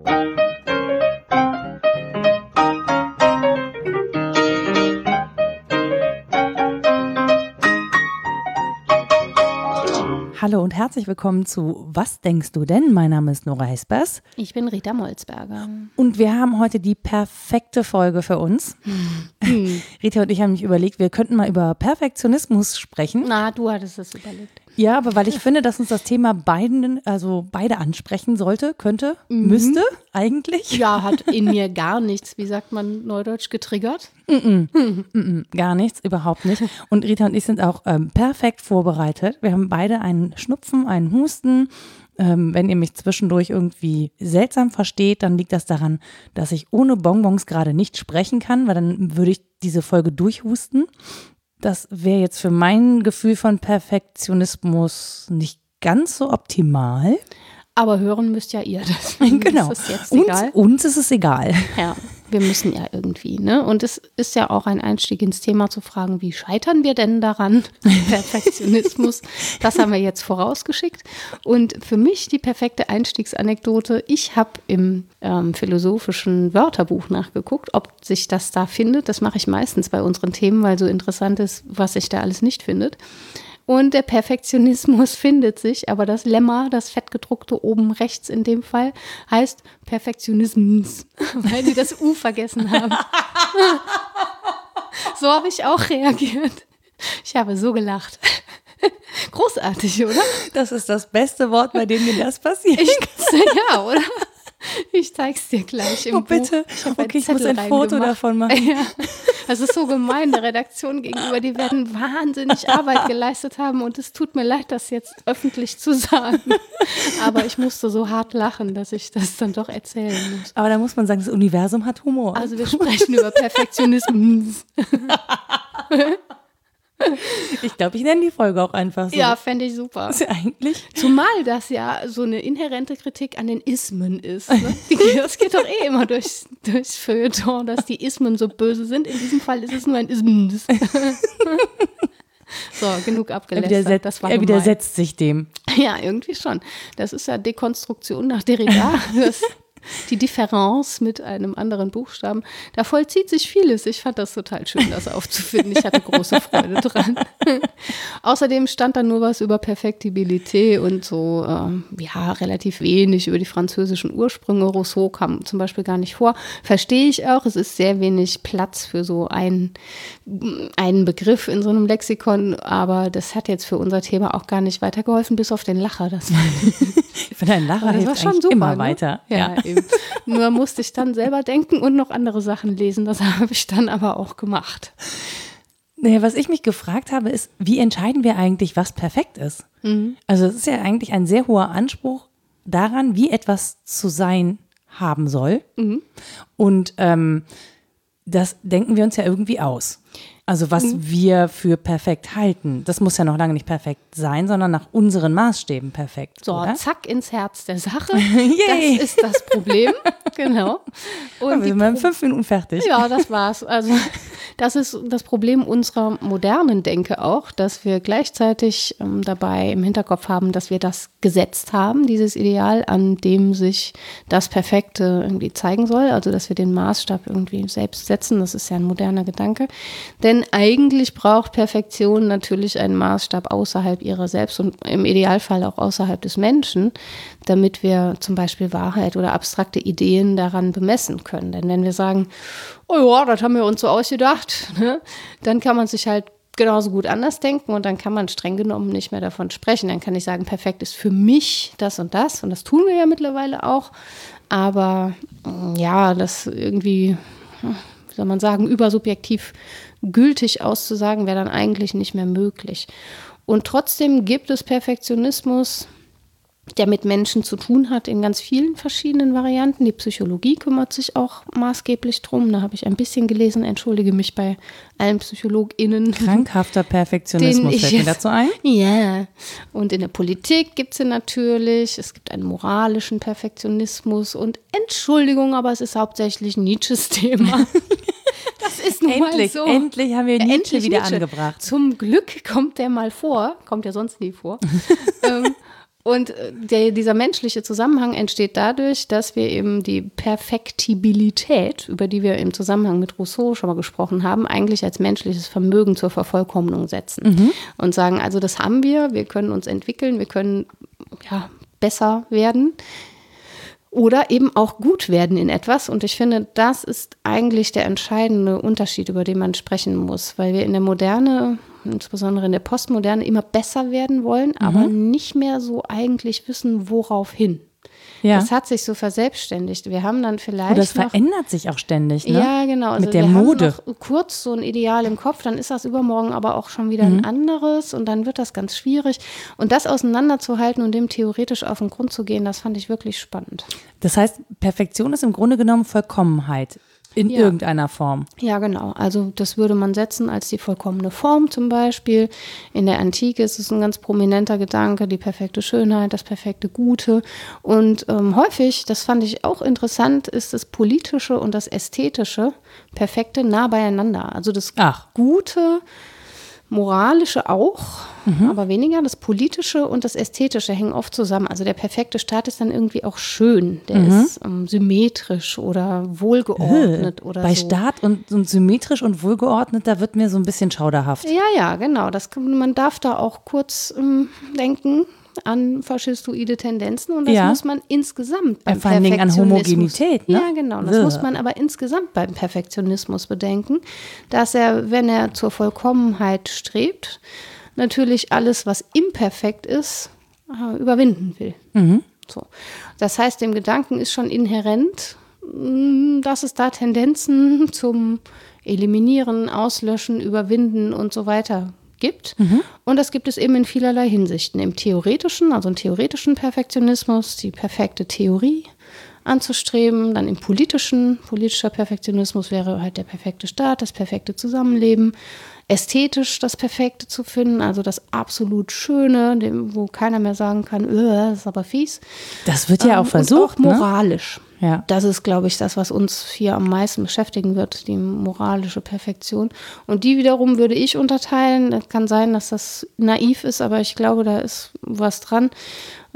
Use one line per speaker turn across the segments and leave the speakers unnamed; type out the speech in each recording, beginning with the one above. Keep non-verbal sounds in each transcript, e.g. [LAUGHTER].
Hallo und herzlich willkommen zu Was denkst du denn? Mein Name ist Nora Hespers.
Ich bin Rita Molzberger.
Und wir haben heute die perfekte Folge für uns. Hm. [LAUGHS] Rita und ich haben mich überlegt, wir könnten mal über Perfektionismus sprechen.
Na, du hattest es überlegt.
Ja, aber weil ich finde, dass uns das Thema beiden, also beide ansprechen sollte, könnte, mhm. müsste eigentlich.
Ja, [LAUGHS] hat in mir gar nichts, wie sagt man neudeutsch, getriggert.
Mm -mm. Mm gar nichts, überhaupt nicht. Und Rita und ich sind auch ähm, perfekt vorbereitet. Wir haben beide einen Schnupfen, einen Husten. Ähm, wenn ihr mich zwischendurch irgendwie seltsam versteht, dann liegt das daran, dass ich ohne Bonbons gerade nicht sprechen kann, weil dann würde ich diese Folge durchhusten. Das wäre jetzt für mein Gefühl von Perfektionismus nicht ganz so optimal.
Aber hören müsst ja ihr das. [LAUGHS]
Genau. Ist. Uns, uns ist es egal.
Ja, wir müssen ja irgendwie, ne? Und es ist ja auch ein Einstieg ins Thema zu fragen, wie scheitern wir denn daran? [LAUGHS] Perfektionismus, das haben wir jetzt vorausgeschickt. Und für mich die perfekte Einstiegsanekdote, ich habe im ähm, philosophischen Wörterbuch nachgeguckt, ob sich das da findet. Das mache ich meistens bei unseren Themen, weil so interessant ist, was sich da alles nicht findet. Und der Perfektionismus [LAUGHS] findet sich, aber das Lemma, das fettgedruckte oben rechts in dem Fall, heißt Perfektionismus, [LAUGHS] weil sie das U vergessen haben. [LAUGHS] so habe ich auch reagiert. Ich habe so gelacht. Großartig, oder?
Das ist das beste Wort, bei dem mir das passiert.
Ich, ja, oder? [LAUGHS] Ich zeig's dir gleich im
oh, bitte.
Buch.
Ich okay, ich muss ein Foto gemacht. davon [LAUGHS] machen. Ja.
Das ist so gemein der Redaktion gegenüber. Die werden [LAUGHS] wahnsinnig Arbeit geleistet haben und es tut mir leid, das jetzt öffentlich zu sagen. Aber ich musste so hart lachen, dass ich das dann doch erzählen muss.
Aber da muss man sagen, das Universum hat Humor.
Also wir sprechen über Perfektionismus. [LAUGHS]
Ich glaube, ich nenne die Folge auch einfach so.
Ja, fände ich super.
Ist ja eigentlich.
Zumal das ja so eine inhärente Kritik an den Ismen ist. Ne? Das geht doch eh immer durchs, durchs Feuilleton, dass die Ismen so böse sind. In diesem Fall ist es nur ein Ismen. [LAUGHS] So, genug abgelästert.
Er, widersetzt, das war er widersetzt sich dem.
Ja, irgendwie schon. Das ist ja Dekonstruktion nach Derrida. [LAUGHS] Das die Differenz mit einem anderen Buchstaben. Da vollzieht sich vieles. Ich fand das total schön, das aufzufinden. Ich hatte große Freude dran. [LAUGHS] Außerdem stand da nur was über Perfektibilität und so, äh, ja, relativ wenig über die französischen Ursprünge. Rousseau kam zum Beispiel gar nicht vor. Verstehe ich auch. Es ist sehr wenig Platz für so einen, einen Begriff in so einem Lexikon, aber das hat jetzt für unser Thema auch gar nicht weitergeholfen, bis auf den Lacher. Das war [LAUGHS]
ich finde, ein Lacher hilft schon super, immer ne? weiter.
Ja, ja eben. [LAUGHS] Nur musste ich dann selber denken und noch andere Sachen lesen. Das [LAUGHS] habe ich dann aber auch gemacht.
Naja, was ich mich gefragt habe, ist, wie entscheiden wir eigentlich, was perfekt ist? Mhm. Also es ist ja eigentlich ein sehr hoher Anspruch daran, wie etwas zu sein haben soll. Mhm. Und ähm, das denken wir uns ja irgendwie aus. Also was mhm. wir für perfekt halten. Das muss ja noch lange nicht perfekt sein, sondern nach unseren Maßstäben perfekt.
So,
oder?
zack ins Herz der Sache. [LAUGHS] das ist das Problem. [LAUGHS] genau.
Und wir sind in fünf Minuten fertig.
Ja, das war's. Also [LAUGHS] das ist das Problem unserer modernen Denke auch, dass wir gleichzeitig ähm, dabei im Hinterkopf haben, dass wir das gesetzt haben, dieses Ideal, an dem sich das Perfekte irgendwie zeigen soll. Also dass wir den Maßstab irgendwie selbst setzen. Das ist ja ein moderner Gedanke. Denn denn eigentlich braucht Perfektion natürlich einen Maßstab außerhalb ihrer selbst und im Idealfall auch außerhalb des Menschen, damit wir zum Beispiel Wahrheit oder abstrakte Ideen daran bemessen können. Denn wenn wir sagen, oh ja, das haben wir uns so ausgedacht, ne, dann kann man sich halt genauso gut anders denken und dann kann man streng genommen nicht mehr davon sprechen. Dann kann ich sagen, perfekt ist für mich das und das und das tun wir ja mittlerweile auch. Aber ja, das irgendwie, wie soll man sagen, übersubjektiv gültig auszusagen, wäre dann eigentlich nicht mehr möglich. Und trotzdem gibt es Perfektionismus, der mit Menschen zu tun hat in ganz vielen verschiedenen Varianten. Die Psychologie kümmert sich auch maßgeblich drum. Da habe ich ein bisschen gelesen, entschuldige mich bei allen PsychologInnen.
Krankhafter Perfektionismus fällt mir dazu ein.
Ja. Und in der Politik gibt es ihn natürlich. Es gibt einen moralischen Perfektionismus und Entschuldigung, aber es ist hauptsächlich Nietzsches Thema. [LAUGHS] Das ist nun
endlich,
mal so.
Endlich haben wir Nietzsche wieder Nietzsche. angebracht.
Zum Glück kommt der mal vor. Kommt ja sonst nie vor. ähm, [LAUGHS] Und äh, der, dieser menschliche Zusammenhang entsteht dadurch, dass wir eben die Perfektibilität, über die wir im Zusammenhang mit Rousseau schon mal gesprochen haben, eigentlich als menschliches Vermögen zur Vervollkommnung setzen. Mhm. Und sagen, also das haben wir, wir können uns entwickeln, wir können ja, besser werden oder eben auch gut werden in etwas. Und ich finde, das ist eigentlich der entscheidende Unterschied, über den man sprechen muss, weil wir in der Moderne, insbesondere in der Postmoderne, immer besser werden wollen, mhm. aber nicht mehr so eigentlich wissen, worauf hin. Ja. Das hat sich so verselbstständigt. Wir haben dann vielleicht.
Und das noch, verändert sich auch ständig, ne?
Ja, genau.
Also Mit der Mode.
kurz so ein Ideal im Kopf, dann ist das übermorgen aber auch schon wieder mhm. ein anderes und dann wird das ganz schwierig. Und das auseinanderzuhalten und dem theoretisch auf den Grund zu gehen, das fand ich wirklich spannend.
Das heißt, Perfektion ist im Grunde genommen Vollkommenheit. In ja. irgendeiner Form.
Ja, genau. Also das würde man setzen als die vollkommene Form zum Beispiel. In der Antike ist es ein ganz prominenter Gedanke, die perfekte Schönheit, das perfekte Gute. Und ähm, häufig, das fand ich auch interessant, ist das Politische und das Ästhetische perfekte nah beieinander. Also das Ach. Gute Moralische auch, mhm. aber weniger. Das Politische und das Ästhetische hängen oft zusammen. Also der perfekte Staat ist dann irgendwie auch schön. Der mhm. ist ähm, symmetrisch oder wohlgeordnet oder
Bei
so.
Staat und, und, symmetrisch und wohlgeordnet, da wird mir so ein bisschen schauderhaft.
Ja, ja, genau. Das, man darf da auch kurz ähm, denken an faschistoide Tendenzen und das ja. muss man insgesamt beim
ja, Vor allen Dingen an Homogenität. Ne?
Ja, genau. Das ja. muss man aber insgesamt beim Perfektionismus bedenken, dass er, wenn er zur Vollkommenheit strebt, natürlich alles, was imperfekt ist, äh, überwinden will. Mhm. So. Das heißt, dem Gedanken ist schon inhärent, mm, dass es da Tendenzen zum Eliminieren, Auslöschen, Überwinden und so weiter gibt. Mhm. Und das gibt es eben in vielerlei Hinsichten. Im theoretischen, also im theoretischen Perfektionismus, die perfekte Theorie anzustreben, dann im politischen, politischer Perfektionismus wäre halt der perfekte Staat, das perfekte Zusammenleben, ästhetisch das Perfekte zu finden, also das absolut Schöne, dem, wo keiner mehr sagen kann, das ist aber fies.
Das wird ja ähm, auch versucht.
Und auch ne? moralisch. Ne? Ja. Das ist, glaube ich, das, was uns hier am meisten beschäftigen wird, die moralische Perfektion. Und die wiederum würde ich unterteilen. Das kann sein, dass das naiv ist, aber ich glaube, da ist was dran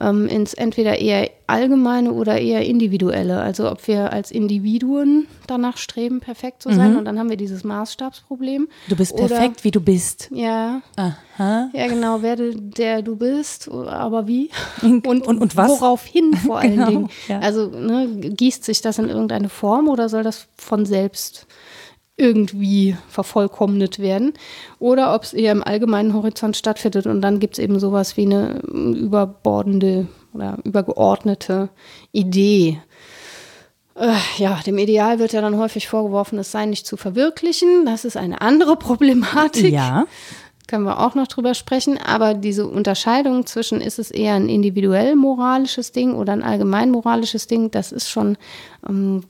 ähm, ins entweder eher allgemeine oder eher individuelle. Also ob wir als Individuen danach streben, perfekt zu sein. Mhm. Und dann haben wir dieses Maßstabsproblem.
Du bist perfekt, oder, wie du bist.
Ja. Aha. Ja, genau, werde der du bist, aber wie? Und, und, und was? Worauf hin [LAUGHS] vor allen genau, Dingen. Ja. Also ne, gießt sich das in irgendeine Form oder soll das von selbst irgendwie vervollkommnet werden oder ob es eher im allgemeinen Horizont stattfindet und dann gibt es eben sowas wie eine überbordende oder übergeordnete Idee. Äh, ja, dem Ideal wird ja dann häufig vorgeworfen, es sei nicht zu verwirklichen. Das ist eine andere Problematik.
Ja
können wir auch noch drüber sprechen. Aber diese Unterscheidung zwischen, ist es eher ein individuell moralisches Ding oder ein allgemein moralisches Ding, das ist schon ähm,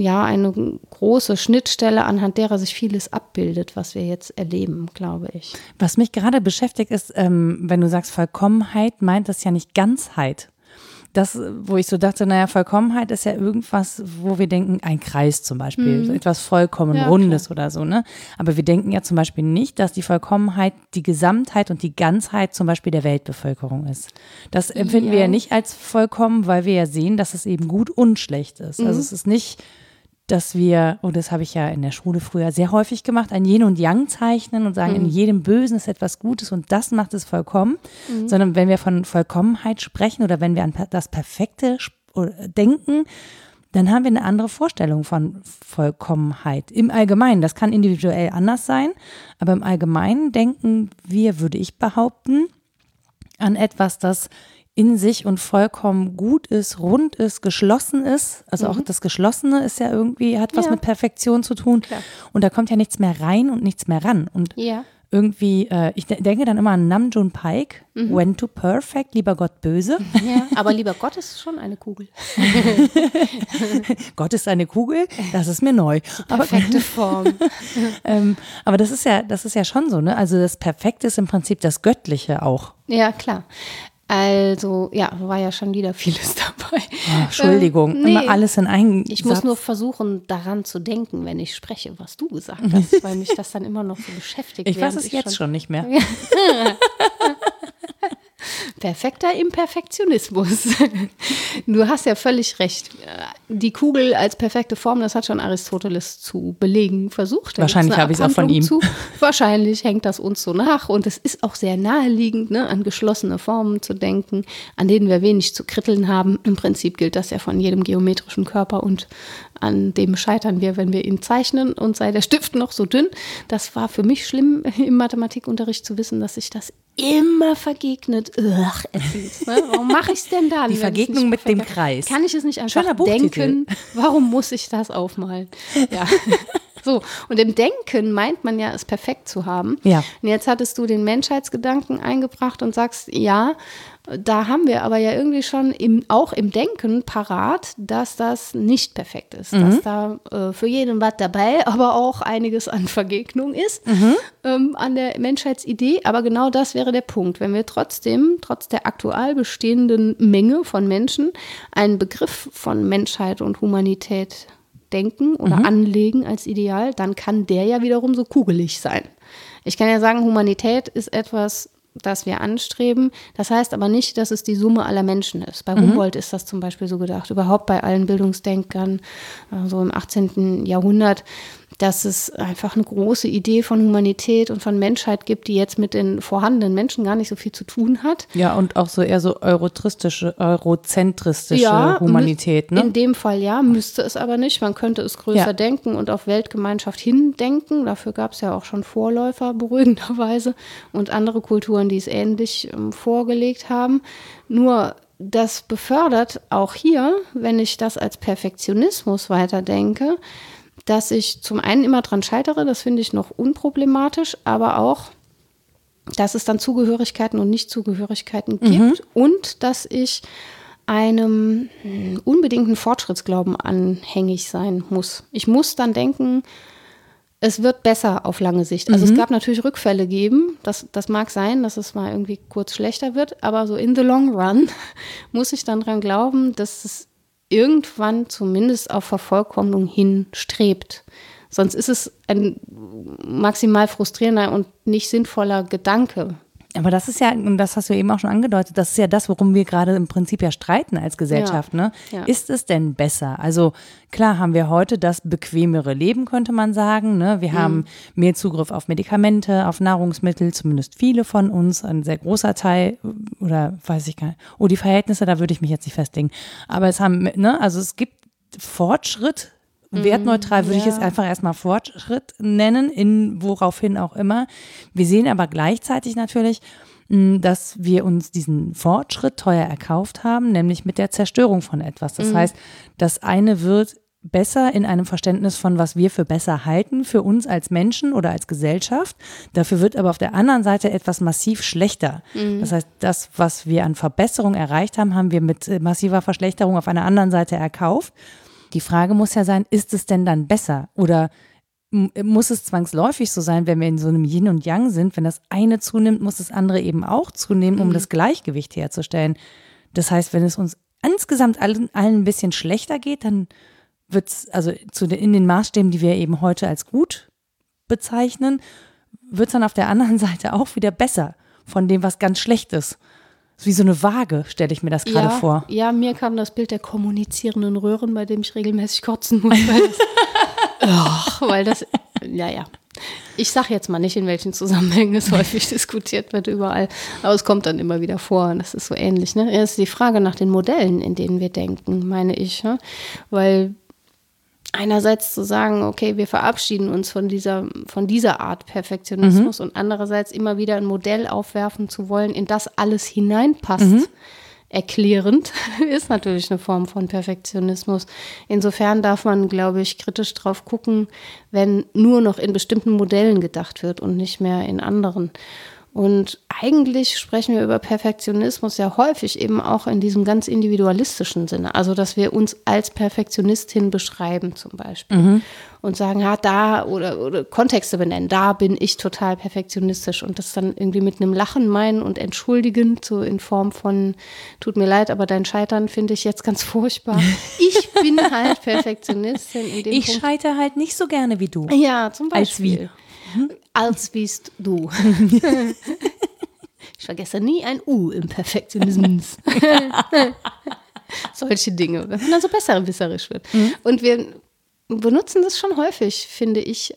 ja eine große Schnittstelle, anhand derer sich vieles abbildet, was wir jetzt erleben, glaube ich.
Was mich gerade beschäftigt ist, ähm, wenn du sagst Vollkommenheit, meint das ja nicht Ganzheit das, wo ich so dachte, naja, Vollkommenheit ist ja irgendwas, wo wir denken, ein Kreis zum Beispiel, mhm. etwas vollkommen ja, Rundes klar. oder so, ne? Aber wir denken ja zum Beispiel nicht, dass die Vollkommenheit die Gesamtheit und die Ganzheit zum Beispiel der Weltbevölkerung ist. Das empfinden ja. wir ja nicht als vollkommen, weil wir ja sehen, dass es eben gut und schlecht ist. Also mhm. Also es ist nicht dass wir, und das habe ich ja in der Schule früher sehr häufig gemacht, ein Yin und Yang zeichnen und sagen, mhm. in jedem Bösen ist etwas Gutes und das macht es vollkommen, mhm. sondern wenn wir von Vollkommenheit sprechen oder wenn wir an das Perfekte denken, dann haben wir eine andere Vorstellung von Vollkommenheit. Im Allgemeinen, das kann individuell anders sein, aber im Allgemeinen denken wir, würde ich behaupten, an etwas, das in sich und vollkommen gut ist, rund ist, geschlossen ist. Also mhm. auch das Geschlossene ist ja irgendwie, hat was ja. mit Perfektion zu tun. Klar. Und da kommt ja nichts mehr rein und nichts mehr ran. Und ja. irgendwie, äh, ich denke dann immer an Namjoon Pike, mhm. When to Perfect, lieber Gott böse.
Ja, aber lieber Gott ist schon eine Kugel. [LAUGHS]
Gott ist eine Kugel, das ist mir neu.
Perfekte Form. [LAUGHS]
ähm, aber das ist ja, das ist ja schon so, ne? Also das Perfekte ist im Prinzip das Göttliche auch.
Ja, klar. Also, ja, war ja schon wieder vieles [LAUGHS] dabei.
Oh, Entschuldigung, ähm, nee, immer alles in einen
Ich Satz. muss nur versuchen, daran zu denken, wenn ich spreche, was du gesagt [LAUGHS] hast, weil mich das dann immer noch so beschäftigt.
Ich weiß es jetzt schon, schon nicht mehr. [LAUGHS]
Perfekter Imperfektionismus. [LAUGHS] Du hast ja völlig recht. Die Kugel als perfekte Form, das hat schon Aristoteles zu belegen versucht. Da
Wahrscheinlich habe ich es auch von ihm. Zu.
Wahrscheinlich hängt das uns so nach und es ist auch sehr naheliegend, ne, an geschlossene Formen zu denken, an denen wir wenig zu kritteln haben. Im Prinzip gilt das ja von jedem geometrischen Körper und an dem scheitern wir, wenn wir ihn zeichnen und sei der Stift noch so dünn. Das war für mich schlimm im Mathematikunterricht zu wissen, dass sich das immer vergegnet. Ugh, ne? Warum mache ich es denn dann?
Die Vergegnung mit dem Kreis.
Kann ich es nicht einfach denken? Warum muss ich das aufmalen? Ja. [LAUGHS] So, und im Denken meint man ja, es perfekt zu haben.
Ja.
Und jetzt hattest du den Menschheitsgedanken eingebracht und sagst, ja, da haben wir aber ja irgendwie schon im, auch im Denken parat, dass das nicht perfekt ist. Mhm. Dass da äh, für jeden was dabei, [LAUGHS] aber auch einiges an Vergegnung ist mhm. ähm, an der Menschheitsidee. Aber genau das wäre der Punkt. Wenn wir trotzdem, trotz der aktuell bestehenden Menge von Menschen, einen Begriff von Menschheit und Humanität denken oder mhm. anlegen als Ideal, dann kann der ja wiederum so kugelig sein. Ich kann ja sagen, Humanität ist etwas das wir anstreben. Das heißt aber nicht, dass es die Summe aller Menschen ist. Bei mhm. Humboldt ist das zum Beispiel so gedacht, überhaupt bei allen Bildungsdenkern, so also im 18. Jahrhundert dass es einfach eine große Idee von Humanität und von Menschheit gibt, die jetzt mit den vorhandenen Menschen gar nicht so viel zu tun hat.
Ja, und auch so eher so eurotristische, eurozentristische ja, Humanität. Ne?
In dem Fall ja, müsste es aber nicht. Man könnte es größer ja. denken und auf Weltgemeinschaft hindenken. Dafür gab es ja auch schon Vorläufer, [LAUGHS] beruhigenderweise, und andere Kulturen, die es ähnlich ähm, vorgelegt haben. Nur das befördert auch hier, wenn ich das als Perfektionismus weiterdenke, dass ich zum einen immer dran scheitere, das finde ich noch unproblematisch, aber auch, dass es dann Zugehörigkeiten und Nichtzugehörigkeiten mhm. gibt und dass ich einem unbedingten Fortschrittsglauben anhängig sein muss. Ich muss dann denken, es wird besser auf lange Sicht. Also mhm. es gab natürlich Rückfälle geben. Das, das mag sein, dass es mal irgendwie kurz schlechter wird, aber so in the long run [LAUGHS] muss ich dann dran glauben, dass es irgendwann zumindest auf Vervollkommnung hinstrebt. Sonst ist es ein maximal frustrierender und nicht sinnvoller Gedanke.
Aber das ist ja, und das hast du eben auch schon angedeutet, das ist ja das, worum wir gerade im Prinzip ja streiten als Gesellschaft. Ja, ne? Ja. Ist es denn besser? Also klar haben wir heute das bequemere Leben, könnte man sagen. Ne? Wir mhm. haben mehr Zugriff auf Medikamente, auf Nahrungsmittel, zumindest viele von uns, ein sehr großer Teil, oder weiß ich gar nicht. Oh, die Verhältnisse, da würde ich mich jetzt nicht festlegen. Aber es haben, ne, also es gibt Fortschritt Wertneutral würde ja. ich es einfach erstmal Fortschritt nennen, in woraufhin auch immer. Wir sehen aber gleichzeitig natürlich, hm, dass wir uns diesen Fortschritt teuer erkauft haben, nämlich mit der Zerstörung von etwas. Das mhm. heißt, das eine wird besser in einem Verständnis von, was wir für besser halten, für uns als Menschen oder als Gesellschaft. Dafür wird aber auf der anderen Seite etwas massiv schlechter. Mhm. Das heißt, das, was wir an Verbesserung erreicht haben, haben wir mit massiver Verschlechterung auf einer anderen Seite erkauft. Die Frage muss ja sein, ist es denn dann besser? Oder muss es zwangsläufig so sein, wenn wir in so einem Yin und Yang sind, wenn das eine zunimmt, muss das andere eben auch zunehmen, um mhm. das Gleichgewicht herzustellen. Das heißt, wenn es uns insgesamt allen, allen ein bisschen schlechter geht, dann wird es, also zu den, in den Maßstäben, die wir eben heute als gut bezeichnen, wird es dann auf der anderen [LAUGHS] Seite auch wieder besser von dem, was ganz schlecht ist wie so eine Waage, stelle ich mir das gerade
ja,
vor.
Ja, mir kam das Bild der kommunizierenden Röhren, bei dem ich regelmäßig kotzen muss. Weil das, [LAUGHS] oh, weil das ja, ja. Ich sage jetzt mal nicht, in welchen Zusammenhängen es häufig [LAUGHS] diskutiert wird überall, aber es kommt dann immer wieder vor und das ist so ähnlich. Ne? Es ist die Frage nach den Modellen, in denen wir denken, meine ich. Ne? Weil einerseits zu sagen, okay, wir verabschieden uns von dieser, von dieser Art Perfektionismus mhm. und andererseits immer wieder ein Modell aufwerfen zu wollen, in das alles hineinpasst. Mhm. Erklärend [LAUGHS] ist natürlich eine Form von Perfektionismus. Insofern darf man, glaube ich, kritisch drauf gucken, wenn nur noch in bestimmten Modellen gedacht wird und nicht mehr in anderen. Und eigentlich sprechen wir über Perfektionismus ja häufig eben auch in diesem ganz individualistischen Sinne. Also, dass wir uns als Perfektionistin beschreiben zum Beispiel mhm. und sagen, ja, da oder, oder Kontexte benennen, da bin ich total perfektionistisch und das dann irgendwie mit einem Lachen meinen und entschuldigen, so in Form von, tut mir leid, aber dein Scheitern finde ich jetzt ganz furchtbar. [LAUGHS] Ich bin halt Perfektionistin.
ich Punkt. scheitere halt nicht so gerne wie du.
Ja, zum Beispiel.
Als wie
als bist du. [LAUGHS] Ich vergesse nie ein U im Perfektionismus. [LAUGHS] Solche Dinge, wenn man dann so besserwisserisch wird. Mhm. Und wir benutzen das schon häufig, finde ich,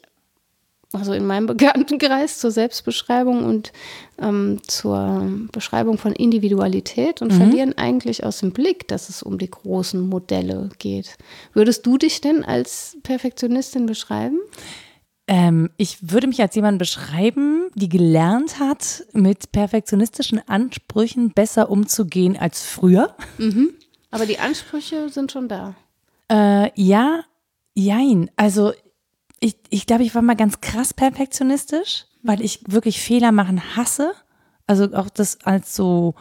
also in meinem Bekanntenkreis zur Selbstbeschreibung und ähm, zur Beschreibung von Individualität und mhm. verlieren eigentlich aus dem Blick, dass es um die großen Modelle geht. Würdest du dich denn als Perfektionistin beschreiben?
Ähm, ich würde mich als jemand beschreiben, die gelernt hat, mit perfektionistischen Ansprüchen besser umzugehen als früher.
Mhm. Aber die Ansprüche sind schon da.
Äh, ja, jein. Also ich, ich glaube, ich war mal ganz krass perfektionistisch, weil ich wirklich Fehler machen hasse. Also auch das als so,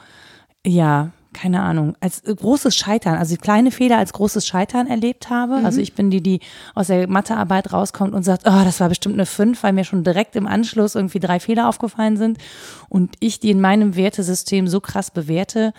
ja, keine Ahnung, als großes Scheitern, also kleine Fehler als großes Scheitern erlebt habe. Mhm. Also ich bin die, die aus der Mathearbeit rauskommt und sagt, oh, das war bestimmt eine 5, weil mir schon direkt im Anschluss irgendwie drei Fehler aufgefallen sind. Und ich die in meinem Wertesystem so krass bewerte,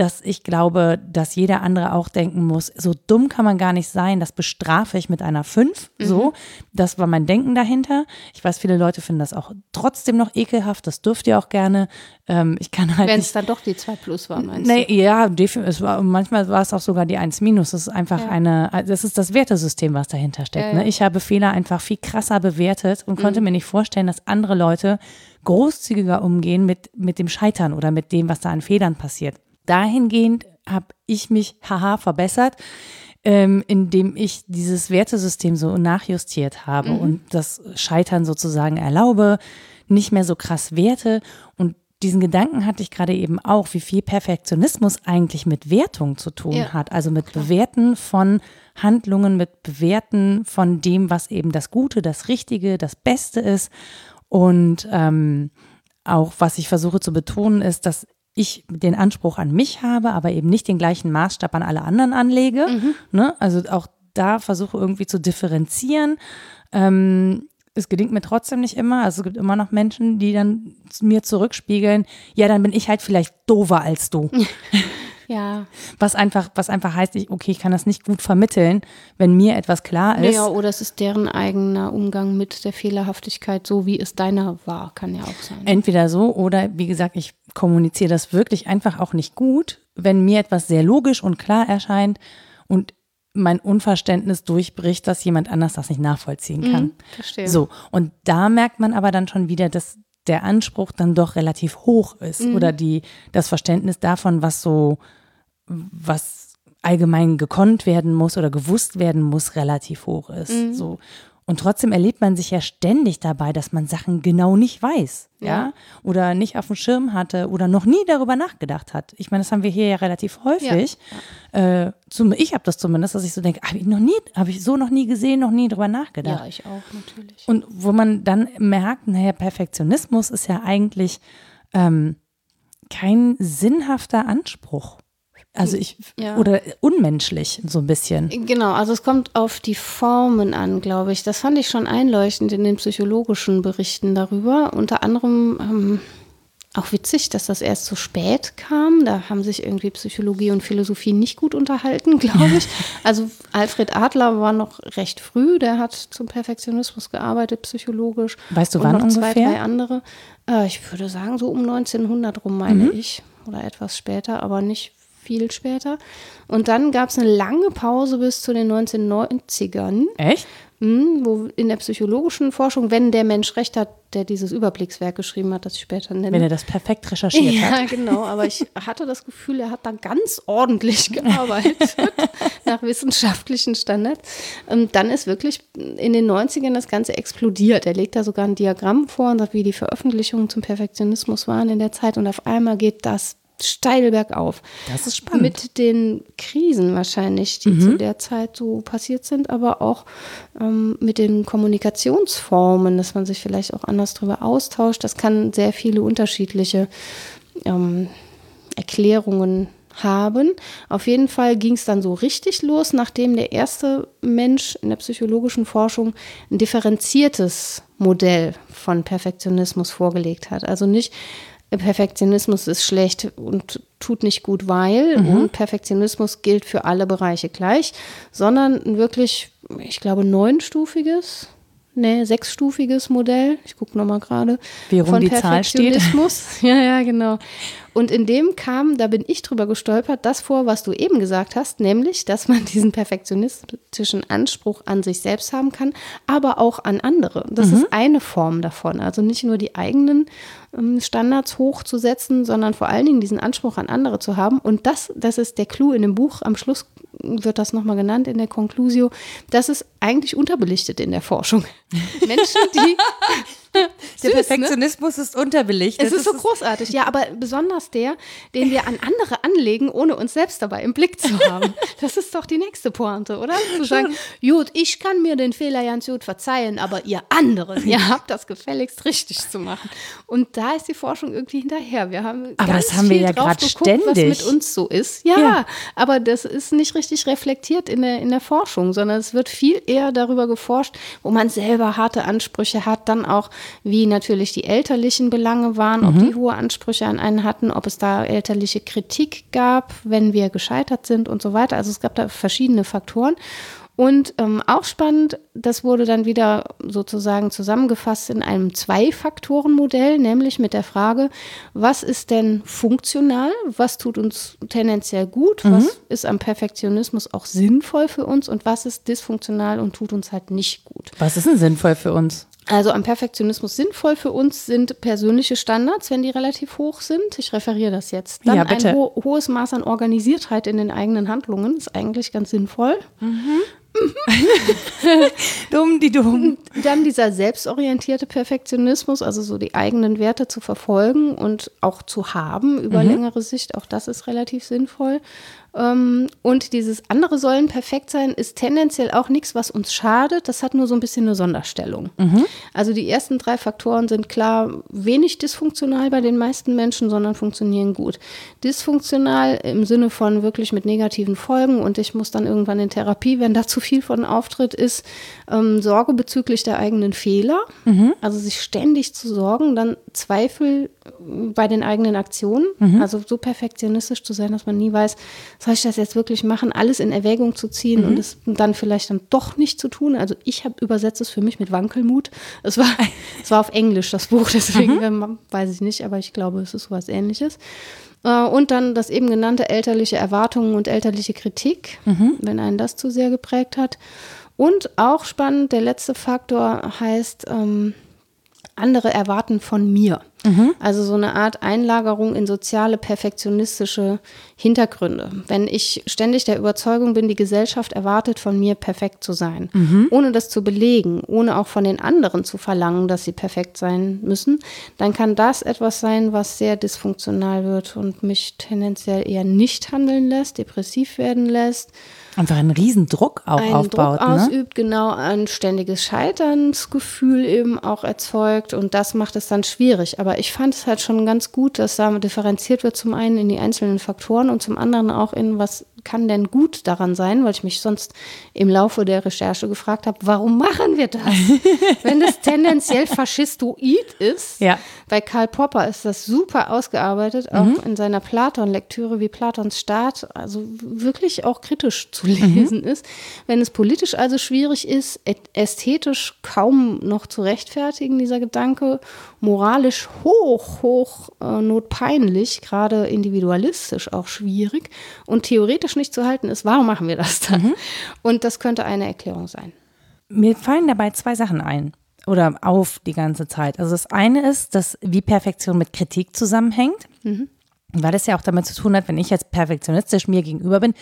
dass ich glaube, dass jeder andere auch denken muss, so dumm kann man gar nicht sein, das bestrafe ich mit einer 5. Mhm. So, das war mein Denken dahinter. Ich weiß, viele Leute finden das auch trotzdem noch ekelhaft, das dürft ihr auch gerne. Ähm, ich kann halt.
Wenn es dann doch die 2 plus war, meinst
nee, du? Ja, es war, manchmal war es auch sogar die 1 minus. Das ist einfach ja. eine, das ist das Wertesystem, was dahinter steckt. Ja, ne? ja. Ne? Ich habe Fehler einfach viel krasser bewertet und mhm. konnte mir nicht vorstellen, dass andere Leute großzügiger umgehen mit, mit dem Scheitern oder mit dem, was da an Fehlern passiert dahingehend habe ich mich haha verbessert, ähm, indem ich dieses Wertesystem so nachjustiert habe mhm. und das Scheitern sozusagen erlaube, nicht mehr so krass werte. Und diesen Gedanken hatte ich gerade eben auch, wie viel Perfektionismus eigentlich mit Wertung zu tun ja. hat. Also mit Klar. Bewerten von Handlungen, mit Bewerten von dem, was eben das Gute, das Richtige, das Beste ist. Und ähm, auch was ich versuche zu betonen, ist, dass ich den Anspruch an mich habe, aber eben nicht den gleichen Maßstab an alle anderen anlege. Mhm. Ne? Also auch da versuche irgendwie zu differenzieren. Ähm, es gelingt mir trotzdem nicht immer. Also es gibt immer noch Menschen, die dann mir zurückspiegeln, ja, dann bin ich halt vielleicht dover als du. [LAUGHS]
Ja.
Was einfach, was einfach heißt, ich, okay, ich kann das nicht gut vermitteln, wenn mir etwas klar ist.
Ja, oder es ist deren eigener Umgang mit der Fehlerhaftigkeit, so wie es deiner war, kann ja auch sein.
Entweder so oder wie gesagt, ich kommuniziere das wirklich einfach auch nicht gut, wenn mir etwas sehr logisch und klar erscheint und mein Unverständnis durchbricht, dass jemand anders das nicht nachvollziehen kann. Mhm,
verstehe.
So, und da merkt man aber dann schon wieder, dass der Anspruch dann doch relativ hoch ist mhm. oder die, das Verständnis davon, was so was allgemein gekonnt werden muss oder gewusst werden muss, relativ hoch ist. Mhm. So. Und trotzdem erlebt man sich ja ständig dabei, dass man Sachen genau nicht weiß, ja, ja? oder nicht auf dem Schirm hatte oder noch nie darüber nachgedacht hat. Ich meine, das haben wir hier ja relativ häufig. Ja. Äh, zum, ich habe das zumindest, dass ich so denke, habe ich noch nie, habe ich so noch nie gesehen, noch nie darüber nachgedacht.
Ja, ich auch natürlich.
Und wo man dann merkt, naja, Perfektionismus ist ja eigentlich ähm, kein sinnhafter Anspruch. Also ich, ja. oder unmenschlich so ein bisschen.
Genau, also es kommt auf die Formen an, glaube ich. Das fand ich schon einleuchtend in den psychologischen Berichten darüber. Unter anderem ähm, auch witzig, dass das erst so spät kam. Da haben sich irgendwie Psychologie und Philosophie nicht gut unterhalten, [LAUGHS] glaube ich. Also Alfred Adler war noch recht früh, der hat zum Perfektionismus gearbeitet, psychologisch.
Weißt du
und
wann
noch
ungefähr?
zwei, drei andere. Äh, ich würde sagen, so um 1900 rum, meine mhm. ich. Oder etwas später, aber nicht viel später. Und dann gab es eine lange Pause bis zu den 1990ern.
Echt?
Hm, wo in der psychologischen Forschung, wenn der Mensch recht hat, der dieses Überblickswerk geschrieben hat, das ich später nenne.
Wenn er das perfekt recherchiert
ja,
hat.
Ja, genau. Aber ich [LAUGHS] hatte das Gefühl, er hat da ganz ordentlich [LAUGHS] gearbeitet, nach wissenschaftlichen Standards. Und dann ist wirklich in den 90ern das Ganze explodiert. Er legt da sogar ein Diagramm vor und sagt, wie die Veröffentlichungen zum Perfektionismus waren in der Zeit. Und auf einmal geht das steil bergauf.
Das ist spannend.
Mit den Krisen wahrscheinlich, die mhm. zu der Zeit so passiert sind, aber auch ähm, mit den Kommunikationsformen, dass man sich vielleicht auch anders darüber austauscht. Das kann sehr viele unterschiedliche ähm, Erklärungen haben. Auf jeden Fall ging es dann so richtig los, nachdem der erste Mensch in der psychologischen Forschung ein differenziertes Modell von Perfektionismus vorgelegt hat. Also nicht Perfektionismus ist schlecht und tut nicht gut, weil mhm. und Perfektionismus gilt für alle Bereiche gleich, sondern ein wirklich, ich glaube, neunstufiges nee, sechsstufiges Modell. Ich gucke nochmal gerade.
Wie rum die Zahl steht. [LAUGHS]
Ja, ja, genau. Und in dem kam, da bin ich drüber gestolpert, das vor, was du eben gesagt hast, nämlich, dass man [LAUGHS] diesen perfektionistischen Anspruch an sich selbst haben kann, aber auch an andere. Das mhm. ist eine Form davon. Also nicht nur die eigenen ähm, Standards hochzusetzen, sondern vor allen Dingen diesen Anspruch an andere zu haben. Und das, das ist der Clou in dem Buch. Am Schluss wird das nochmal genannt in der Conclusio. Das ist eigentlich unterbelichtet in der Forschung. [LAUGHS] Menschen, die [LAUGHS]
der Süß, ne? Perfektionismus ne? ist unterbelichtet.
Es ist so großartig, ja, aber besonders der, den wir an andere anlegen, ohne uns selbst dabei im Blick zu haben. [LAUGHS] Das ist doch die nächste Pointe, oder? Zu sagen, gut, ich kann mir den Fehler ganz gut verzeihen, aber ihr anderen, ihr [LAUGHS] habt das gefälligst richtig zu machen. Und da ist die Forschung irgendwie hinterher. Wir haben
aber das haben wir ja gerade ständig. was
mit uns so ist. Ja, ja, aber das ist nicht richtig reflektiert in der, in der Forschung, sondern es wird viel eher darüber geforscht, wo man selber harte Ansprüche hat, dann auch wie natürlich die elterlichen Belange waren, ob mhm. die hohe Ansprüche an einen hatten, ob es da elterliche Kritik gab, wenn wir gescheitert sind und so weiter. Also es gab da verschiedene Faktoren. Und ähm, auch spannend, das wurde dann wieder sozusagen zusammengefasst in einem Zwei-Faktoren-Modell, nämlich mit der Frage, was ist denn funktional, was tut uns tendenziell gut, mhm. was ist am Perfektionismus auch sinnvoll für uns und was ist dysfunktional und tut uns halt nicht gut.
Was ist denn sinnvoll für uns?
Also am Perfektionismus sinnvoll für uns sind persönliche Standards, wenn die relativ hoch sind. Ich referiere das jetzt. Dann ja, ein ho hohes Maß an Organisiertheit in den eigenen Handlungen ist eigentlich ganz sinnvoll. Mhm. [LAUGHS]
dumm, die dumm.
Dann dieser selbstorientierte Perfektionismus, also so die eigenen Werte zu verfolgen und auch zu haben über mhm. längere Sicht, auch das ist relativ sinnvoll. Ähm, und dieses andere sollen perfekt sein, ist tendenziell auch nichts, was uns schadet. Das hat nur so ein bisschen eine Sonderstellung. Mhm. Also die ersten drei Faktoren sind klar wenig dysfunktional bei den meisten Menschen, sondern funktionieren gut. Dysfunktional im Sinne von wirklich mit negativen Folgen und ich muss dann irgendwann in Therapie, wenn da zu viel von auftritt, ist ähm, Sorge bezüglich der eigenen Fehler. Mhm. Also sich ständig zu sorgen, dann Zweifel bei den eigenen Aktionen. Mhm. Also so perfektionistisch zu sein, dass man nie weiß, soll ich das jetzt wirklich machen, alles in Erwägung zu ziehen mhm. und es dann vielleicht dann doch nicht zu tun. Also ich habe übersetzt es für mich mit Wankelmut. Es war, [LAUGHS] es war auf Englisch das Buch, deswegen mhm. weiß ich nicht, aber ich glaube, es ist sowas ähnliches. Äh, und dann das eben genannte elterliche Erwartungen und elterliche Kritik, mhm. wenn einen das zu sehr geprägt hat. Und auch spannend, der letzte Faktor heißt, ähm, andere erwarten von mir. Mhm. Also so eine Art Einlagerung in soziale, perfektionistische Hintergründe. Wenn ich ständig der Überzeugung bin, die Gesellschaft erwartet von mir, perfekt zu sein, mhm. ohne das zu belegen, ohne auch von den anderen zu verlangen, dass sie perfekt sein müssen, dann kann das etwas sein, was sehr dysfunktional wird und mich tendenziell eher nicht handeln lässt, depressiv werden lässt
Einfach einen riesen Druck auch einen aufbaut.
Druck ne? ausübt, genau, ein ständiges Scheiternsgefühl eben auch erzeugt und das macht es dann schwierig. Aber ich fand es halt schon ganz gut, dass da differenziert wird, zum einen in die einzelnen Faktoren und zum anderen auch in was kann denn gut daran sein, weil ich mich sonst im Laufe der Recherche gefragt habe, warum machen wir das? [LAUGHS] Wenn das tendenziell faschistoid ist, ja. bei Karl Popper ist das super ausgearbeitet, auch mhm. in seiner Platon-Lektüre, wie Platons Staat, also wirklich auch kritisch zu lesen mhm. ist. Wenn es politisch also schwierig ist, ästhetisch kaum noch zu rechtfertigen, dieser Gedanke, moralisch hoch, hoch äh, notpeinlich, gerade individualistisch auch schwierig und theoretisch nicht zu halten ist, warum machen wir das dann? Mhm. Und das könnte eine Erklärung sein.
Mir fallen dabei zwei Sachen ein oder auf die ganze Zeit. Also das eine ist, dass wie Perfektion mit Kritik zusammenhängt. Mhm. Weil das ja auch damit zu tun hat, wenn ich jetzt perfektionistisch mir gegenüber bin,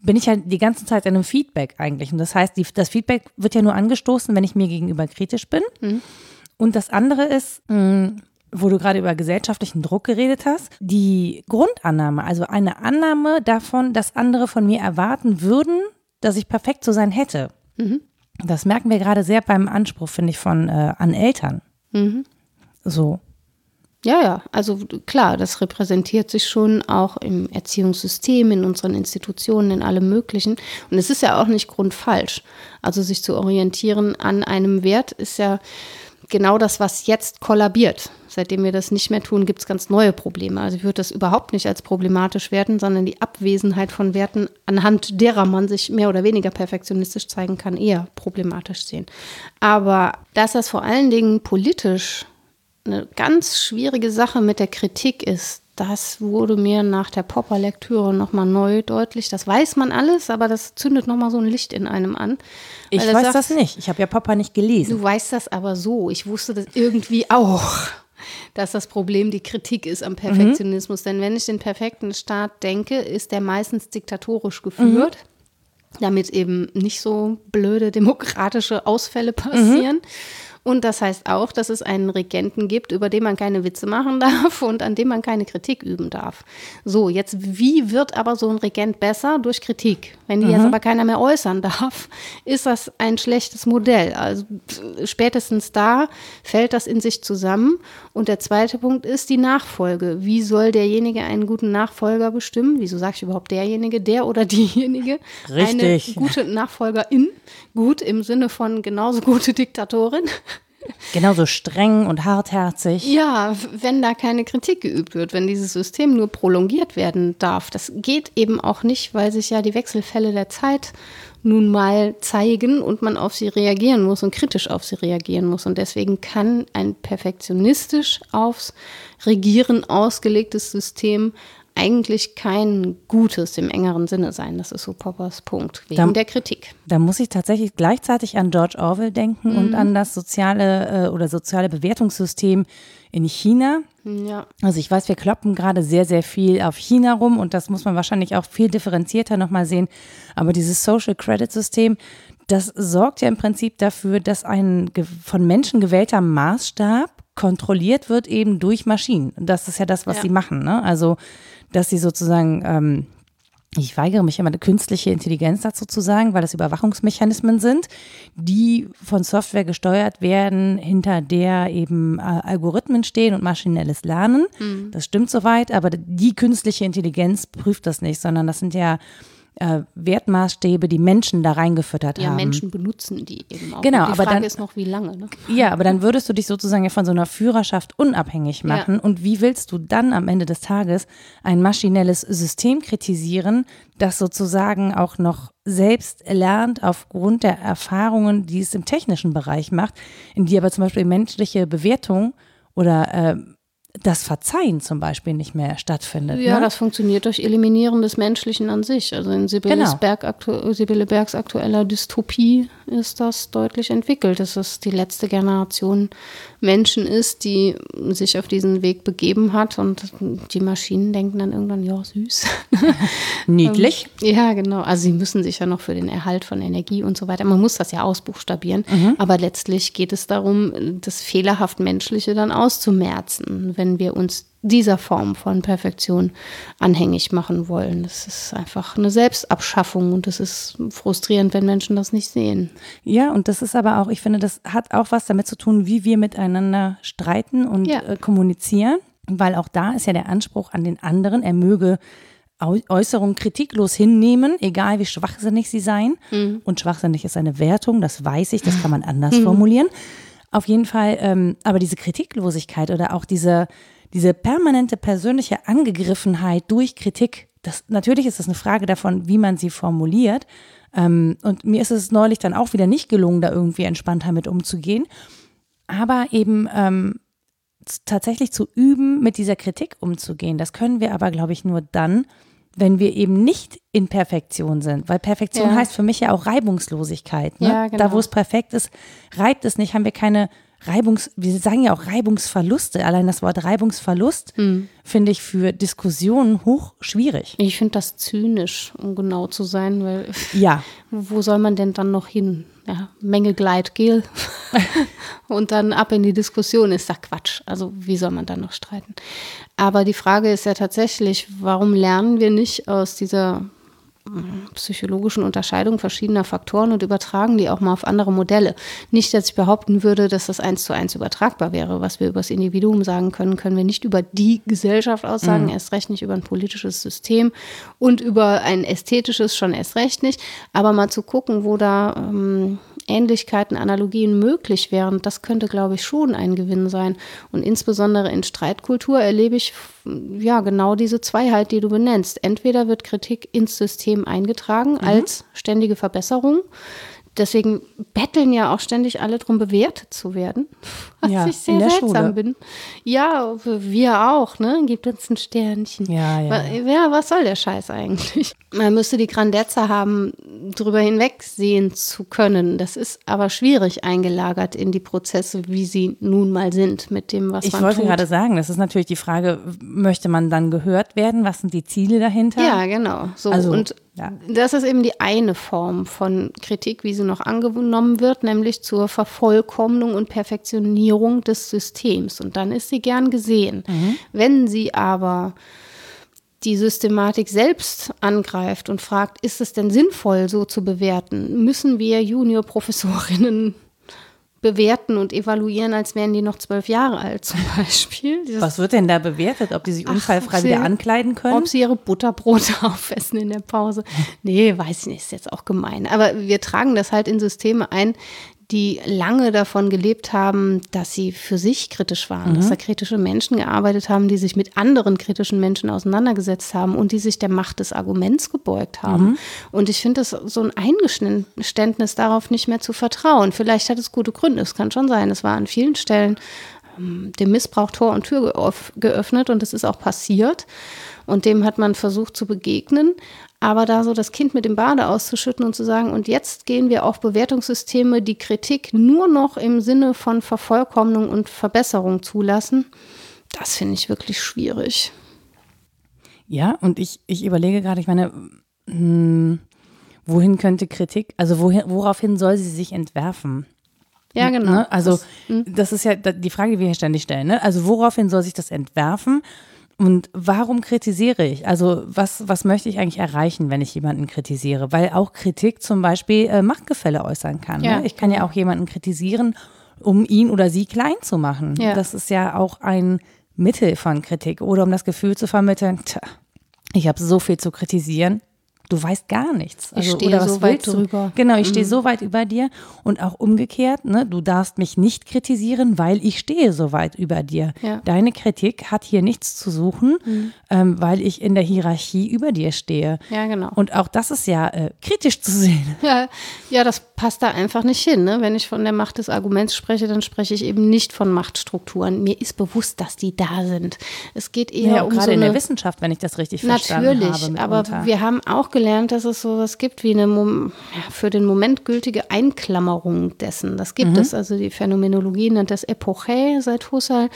bin ich halt die ganze Zeit in einem Feedback eigentlich. Und das heißt, die, das Feedback wird ja nur angestoßen, wenn ich mir gegenüber kritisch bin. Mhm. Und das andere ist, mh, mm, wo du gerade über gesellschaftlichen Druck geredet hast, die Grundannahme, also eine Annahme davon, dass andere von mir erwarten würden, dass ich perfekt zu sein hätte. Mhm. Das merken wir gerade sehr beim Anspruch, finde ich, von äh, an Eltern. Mhm. So.
Ja, ja, also klar, das repräsentiert sich schon auch im Erziehungssystem, in unseren Institutionen, in allem Möglichen. Und es ist ja auch nicht grundfalsch. Also sich zu orientieren an einem Wert ist ja genau das, was jetzt kollabiert. Seitdem wir das nicht mehr tun, gibt es ganz neue Probleme. Also ich würde das überhaupt nicht als problematisch werten, sondern die Abwesenheit von Werten, anhand derer man sich mehr oder weniger perfektionistisch zeigen kann, eher problematisch sehen. Aber dass das vor allen Dingen politisch eine ganz schwierige Sache mit der Kritik ist, das wurde mir nach der Popper-Lektüre nochmal neu deutlich. Das weiß man alles, aber das zündet nochmal so ein Licht in einem an.
Ich weiß sagt, das nicht. Ich habe ja Popper nicht gelesen.
Du weißt das aber so. Ich wusste das irgendwie auch, dass das Problem die Kritik ist am Perfektionismus. Mhm. Denn wenn ich den perfekten Staat denke, ist der meistens diktatorisch geführt. Mhm damit eben nicht so blöde demokratische Ausfälle passieren. Mhm. Und das heißt auch, dass es einen Regenten gibt, über den man keine Witze machen [LAUGHS] darf und an dem man keine Kritik üben darf. So, jetzt, wie wird aber so ein Regent besser? Durch Kritik. Wenn die mhm. jetzt aber keiner mehr äußern [LAUGHS] darf, ist das ein schlechtes Modell. Also spätestens da fällt das in sich zusammen. Und der zweite Punkt ist die Nachfolge. Wie soll derjenige einen guten Nachfolger bestimmen? Wieso sage ich überhaupt derjenige, der oder [LAUGHS] diejenige?
Richtig.
Eine gute Nachfolgerin. Gut im Sinne von genauso gute Diktatorin.
Genauso streng und hartherzig.
Ja, wenn da keine Kritik geübt wird, wenn dieses System nur prolongiert werden darf. Das geht eben auch nicht, weil sich ja die Wechselfälle der Zeit nun mal zeigen und man auf sie reagieren muss und kritisch auf sie reagieren muss. Und deswegen kann ein perfektionistisch aufs Regieren ausgelegtes System eigentlich kein gutes im engeren Sinne sein. Das ist so Poppers Punkt, wegen da, der Kritik.
Da muss ich tatsächlich gleichzeitig an George Orwell denken mhm. und an das soziale äh, oder soziale Bewertungssystem in China.
Ja.
Also ich weiß, wir kloppen gerade sehr, sehr viel auf China rum und das muss man wahrscheinlich auch viel differenzierter nochmal sehen. Aber dieses Social Credit System, das sorgt ja im Prinzip dafür, dass ein von Menschen gewählter Maßstab kontrolliert wird eben durch Maschinen. Das ist ja das, was ja. sie machen. Ne? Also dass sie sozusagen, ähm, ich weigere mich immer, eine künstliche Intelligenz dazu zu sagen, weil das Überwachungsmechanismen sind, die von Software gesteuert werden, hinter der eben äh, Algorithmen stehen und maschinelles Lernen. Mhm. Das stimmt soweit, aber die künstliche Intelligenz prüft das nicht, sondern das sind ja äh, Wertmaßstäbe, die Menschen da reingefüttert
ja,
haben.
Ja, Menschen benutzen die eben auch.
Genau,
die
aber
Frage
dann
ist noch, wie lange. Ne?
Ja, aber dann würdest du dich sozusagen ja von so einer Führerschaft unabhängig machen. Ja. Und wie willst du dann am Ende des Tages ein maschinelles System kritisieren, das sozusagen auch noch selbst lernt aufgrund der Erfahrungen, die es im technischen Bereich macht, in die aber zum Beispiel menschliche Bewertung oder äh, das Verzeihen zum Beispiel nicht mehr stattfindet.
Ja,
ne?
das funktioniert durch Eliminieren des Menschlichen an sich. Also in Sibylle, genau. Berg Sibylle Bergs aktueller Dystopie ist das deutlich entwickelt, dass es die letzte Generation Menschen ist, die sich auf diesen Weg begeben hat und die Maschinen denken dann irgendwann, ja, süß. [LAUGHS]
Niedlich. [LAUGHS]
Ähm, ja, genau. Also sie müssen sich ja noch für den Erhalt von Energie und so weiter, man muss das ja ausbuchstabieren, mhm. aber letztlich geht es darum, das fehlerhaft Menschliche dann auszumerzen, wenn wir uns dieser Form von Perfektion anhängig machen wollen. Das ist einfach eine Selbstabschaffung und es ist frustrierend, wenn Menschen das nicht sehen.
Ja, und das ist aber auch, ich finde, das hat auch was damit zu tun, wie wir miteinander streiten und ja. äh, kommunizieren, weil auch da ist ja der Anspruch an den anderen, er möge Äußerungen kritiklos hinnehmen, egal wie schwachsinnig sie seien. Mhm. Und schwachsinnig ist eine Wertung, das weiß ich, das kann man [LAUGHS] anders mhm. formulieren. Auf jeden Fall, ähm, aber diese Kritiklosigkeit oder auch diese, diese permanente persönliche Angegriffenheit durch Kritik, das, natürlich ist das eine Frage davon, wie man sie formuliert. Ähm, und mir ist es neulich dann auch wieder nicht gelungen, da irgendwie entspannter mit umzugehen. Aber eben ähm, tatsächlich zu üben, mit dieser Kritik umzugehen, das können wir aber, glaube ich, nur dann, wenn wir eben nicht in Perfektion sind. Weil Perfektion ja. heißt für mich ja auch Reibungslosigkeit. Ne? Ja, genau. Da, wo es perfekt ist, reibt es nicht, haben wir keine Reibungs, wir sagen ja auch Reibungsverluste. Allein das Wort Reibungsverlust hm. finde ich für Diskussionen hoch schwierig.
Ich finde das zynisch, um genau zu sein, weil
ja. [LAUGHS]
wo soll man denn dann noch hin? Ja, Menge Gleitgel [LAUGHS] und dann ab in die Diskussion ist doch Quatsch. Also wie soll man dann noch streiten? Aber die Frage ist ja tatsächlich, warum lernen wir nicht aus dieser psychologischen Unterscheidung verschiedener Faktoren und übertragen die auch mal auf andere Modelle. Nicht, dass ich behaupten würde, dass das eins zu eins übertragbar wäre. Was wir über das Individuum sagen können, können wir nicht über die Gesellschaft aussagen, mhm. erst recht nicht über ein politisches System und über ein ästhetisches schon erst recht nicht. Aber mal zu gucken, wo da ähm, Ähnlichkeiten, Analogien möglich wären, das könnte, glaube ich, schon ein Gewinn sein. Und insbesondere in Streitkultur erlebe ich ja genau diese Zweiheit, die du benennst. Entweder wird Kritik ins System eingetragen mhm. als ständige Verbesserung deswegen betteln ja auch ständig alle darum, bewertet zu werden. Was ja, ich sehr seltsam Schule. bin. Ja, wir auch, ne? Gibt uns ein Sternchen.
Ja, ja.
Ja, was soll der Scheiß eigentlich? [LAUGHS] Man müsste die Grandezza haben, drüber hinwegsehen zu können. Das ist aber schwierig eingelagert in die Prozesse, wie sie nun mal sind, mit dem, was
ich
man
tut. Ich
wollte
gerade sagen, das ist natürlich die Frage, möchte man dann gehört werden? Was sind die Ziele dahinter?
Ja, genau. So, also, und ja. Das ist eben die eine Form von Kritik, wie sie noch angenommen wird, nämlich zur Vervollkommnung und Perfektionierung des Systems. Und dann ist sie gern gesehen. Mhm. Wenn sie aber die Systematik selbst angreift und fragt, ist es denn sinnvoll, so zu bewerten? Müssen wir Juniorprofessorinnen [LAUGHS] bewerten und evaluieren, als wären die noch zwölf Jahre alt zum [LAUGHS] Beispiel.
Dieses Was wird denn da bewertet? Ob die sich unfallfrei Ach, wieder sie, ankleiden können?
Ob sie ihre Butterbrote [LAUGHS] aufessen in der Pause. Nee, weiß ich nicht, ist jetzt auch gemein. Aber wir tragen das halt in Systeme ein, die lange davon gelebt haben, dass sie für sich kritisch waren, mhm. dass da kritische Menschen gearbeitet haben, die sich mit anderen kritischen Menschen auseinandergesetzt haben und die sich der Macht des Arguments gebeugt haben. Mhm. Und ich finde es so ein Eingeständnis darauf, nicht mehr zu vertrauen. Vielleicht hat es gute Gründe, es kann schon sein. Es war an vielen Stellen dem Missbrauch Tor und Tür geöffnet und es ist auch passiert. Und dem hat man versucht zu begegnen. Aber da so das Kind mit dem Bade auszuschütten und zu sagen, und jetzt gehen wir auf Bewertungssysteme, die Kritik nur noch im Sinne von Vervollkommnung und Verbesserung zulassen, das finde ich wirklich schwierig.
Ja, und ich, ich überlege gerade, ich meine, hm, wohin könnte Kritik, also wohin, woraufhin soll sie sich entwerfen?
Ja, genau.
Ne? Also, das, hm. das, ist ja die Frage, die wir hier ständig stellen. Ne? Also, woraufhin soll sich das entwerfen? Und warum kritisiere ich? Also was, was möchte ich eigentlich erreichen, wenn ich jemanden kritisiere? Weil auch Kritik zum Beispiel äh, Machtgefälle äußern kann. Ja. Ne? Ich kann ja auch jemanden kritisieren, um ihn oder sie klein zu machen. Ja. Das ist ja auch ein Mittel von Kritik oder um das Gefühl zu vermitteln, tja, ich habe so viel zu kritisieren, du weißt gar nichts.
Also, ich stehe so weit drüber.
Genau, ich mhm. stehe so weit über dir und auch umgekehrt, ne, du darfst mich nicht kritisieren, weil ich stehe so weit über dir. Ja. Deine Kritik hat hier nichts zu suchen, mhm. ähm, weil ich in der Hierarchie über dir stehe.
Ja, genau.
Und auch das ist ja äh, kritisch zu sehen. [LAUGHS]
Ja, ja, das passt da einfach nicht hin. Ne? Wenn ich von der Macht des Arguments spreche, dann spreche ich eben nicht von Machtstrukturen. Mir ist bewusst, dass die da sind. Es geht eher ja, um
gerade
so
in der Wissenschaft, wenn ich das richtig verstanden habe.
Natürlich, aber wir haben auch gelernt, dass es sowas gibt wie eine für den Moment gültige Einklammerung dessen. Das gibt mhm. es. Also die Phänomenologie nennt das Epoche seit Husserl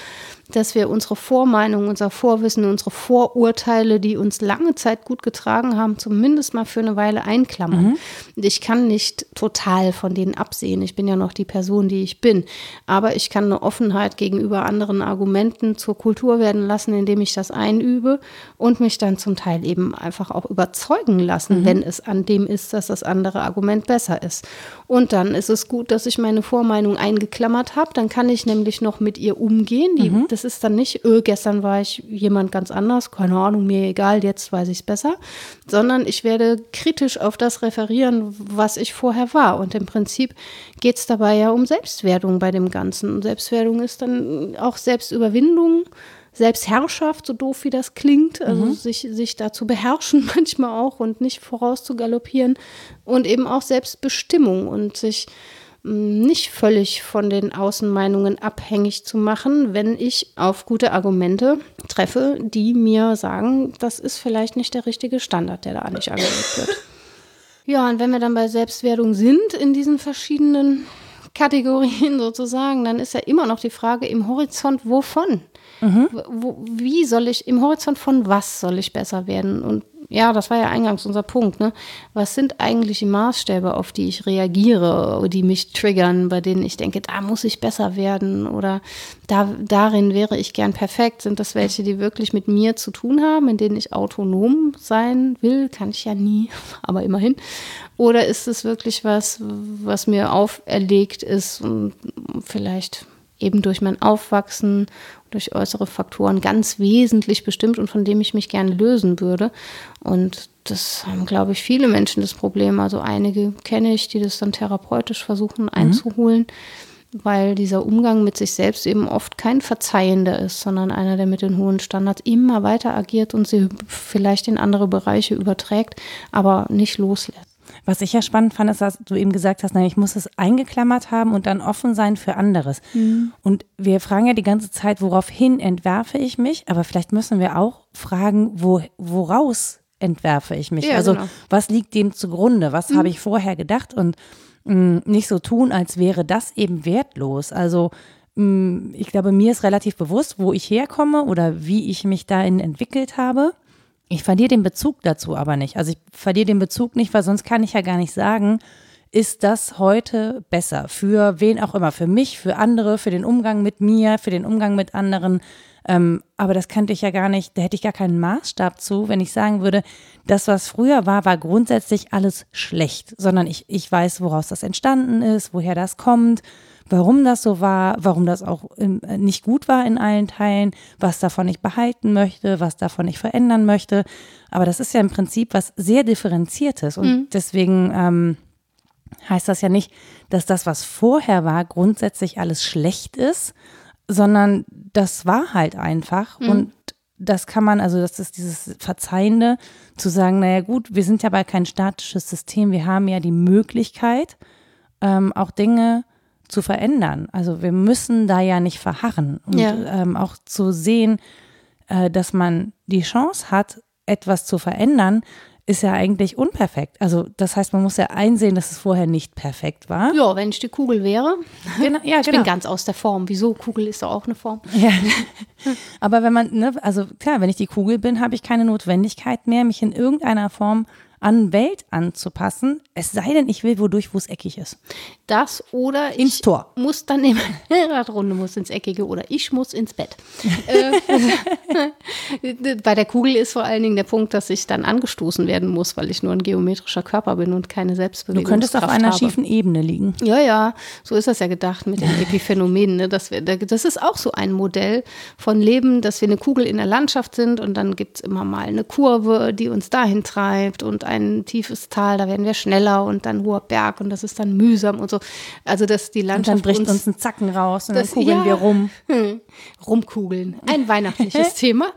dass wir unsere Vormeinungen, unser Vorwissen, unsere Vorurteile, die uns lange Zeit gut getragen haben, zumindest mal für eine Weile einklammern. Mhm. Ich kann nicht total von denen absehen. Ich bin ja noch die Person, die ich bin. Aber ich kann eine Offenheit gegenüber anderen Argumenten zur Kultur werden lassen, indem ich das einübe und mich dann zum Teil eben einfach auch überzeugen lassen, mhm. wenn es an dem ist, dass das andere Argument besser ist. Und dann ist es gut, dass ich meine Vormeinung eingeklammert habe. Dann kann ich nämlich noch mit ihr umgehen. Die, mhm das ist dann nicht, öh, gestern war ich jemand ganz anders, keine Ahnung, mir egal, jetzt weiß ich es besser, sondern ich werde kritisch auf das referieren, was ich vorher war. Und im Prinzip geht es dabei ja um Selbstwertung bei dem Ganzen. Und Selbstwertung ist dann auch Selbstüberwindung. Selbstherrschaft, so doof wie das klingt, also mhm. sich, sich da zu beherrschen [LAUGHS] manchmal auch und nicht voraus zu galoppieren und eben auch Selbstbestimmung und sich nicht völlig von den Außenmeinungen abhängig zu machen, wenn ich auf gute Argumente treffe, die mir sagen, das ist vielleicht nicht der richtige Standard, der da eigentlich angelegt wird. [LAUGHS] Ja, und wenn wir dann bei Selbstwertung sind in diesen verschiedenen Kategorien [LAUGHS] sozusagen, dann ist ja immer noch die Frage im Horizont, wovon? Mhm. Wie soll ich, im Horizont von was soll ich besser werden? Und ja, das war ja eingangs unser Punkt. Ne? Was sind eigentlich die Maßstäbe, auf die ich reagiere, die mich triggern, bei denen ich denke, da muss ich besser werden oder da, darin wäre ich gern perfekt? Sind das welche, die wirklich mit mir zu tun haben, in denen ich autonom sein will? Kann ich ja nie, [LAUGHS] aber immerhin. Oder ist es wirklich was, was mir auferlegt ist und vielleicht eben durch mein Aufwachsen durch äußere Faktoren ganz wesentlich bestimmt und von dem ich mich gerne lösen würde. Und das haben, glaube ich, viele Menschen das Problem. Also einige kenne ich, die das dann therapeutisch versuchen mhm. einzuholen, weil dieser Umgang mit sich selbst eben oft kein verzeihender ist, sondern einer, der mit den hohen Standards immer weiter agiert und sie vielleicht in andere Bereiche überträgt, aber nicht loslässt.
Was ich ja spannend fand, ist, dass du eben gesagt hast, nein, ich muss es eingeklammert haben und dann offen sein für anderes. Mhm. Und wir fragen ja die ganze Zeit, woraufhin entwerfe ich mich, aber vielleicht müssen wir auch fragen, wo, woraus entwerfe ich mich? Ja, also genau. was liegt dem zugrunde? Was mhm. habe ich vorher gedacht? Und mh, mm, nicht so tun, als wäre das eben wertlos. Also mh, mm, ich glaube, mir ist relativ bewusst, wo ich herkomme oder wie ich mich dahin entwickelt habe. Ich verliere den Bezug dazu aber nicht. Also ich verliere den Bezug nicht, weil sonst kann ich ja gar nicht sagen, ist das heute besser für wen auch immer, für mich, für andere, für den Umgang mit mir, für den Umgang mit anderen. Ähm, aber das könnte ich ja gar nicht, da hätte ich gar keinen Maßstab zu, wenn ich sagen würde, das, was früher war, war grundsätzlich alles schlecht, sondern ich, ich weiß, woraus das entstanden ist, woher das kommt warum das so war, warum das auch äh, nicht gut war in allen Teilen, was davon ich behalten möchte, was davon ich verändern möchte. Aber das ist ja im Prinzip was sehr differenziertes und mhm. deswegen ähm, heißt das ja nicht, dass das, was vorher war, grundsätzlich alles schlecht ist, sondern das war halt einfach mhm. und das kann man, also das ist dieses Verzeihende, zu sagen, naja gut, wir sind ja bei kein statisches System, wir haben ja die Möglichkeit, ähm, auch Dinge zu verändern. Also wir müssen da ja nicht verharren und ja. ähm, auch zu sehen, äh, dass man die Chance hat, etwas zu verändern, ist ja eigentlich unperfekt. Also das heißt, man muss ja einsehen, dass es vorher nicht perfekt war.
Ja, wenn ich die Kugel wäre. [LAUGHS] Genau, ja, ich genau. bin ganz aus der Form. Wieso? Kugel ist doch auch eine Form. Ja. [LAUGHS]
Aber wenn man, ne, also klar, wenn ich die Kugel bin, habe ich keine Notwendigkeit mehr, mich in irgendeiner Form an Welt anzupassen, es sei denn, ich will wodurch, wo es eckig ist.
Das oder ins ich Tor. muss dann nehmen, Radrunde muss ins Eckige oder ich muss ins Bett. Äh, [LAUGHS] bei der Kugel ist vor allen Dingen der Punkt, dass ich dann angestoßen werden muss, weil ich nur ein geometrischer Körper bin und keine Selbstbewegung.
Du könntest auf einer habe. schiefen Ebene liegen.
Ja, ja, so ist das ja gedacht mit den [LAUGHS] Epiphänomenen. Ne? Das, das ist auch so ein Modell von Leben, dass wir eine Kugel in der Landschaft sind und dann gibt es immer mal eine Kurve, die uns dahin treibt und ein tiefes Tal, da werden wir schneller und dann hoher Berg und das ist dann mühsam und so. Also dass die Landschaft
und dann bricht uns, uns ein Zacken raus und das, dann kugeln ja, wir rum. Hm,
rumkugeln. Ein weihnachtliches [LAUGHS] Thema,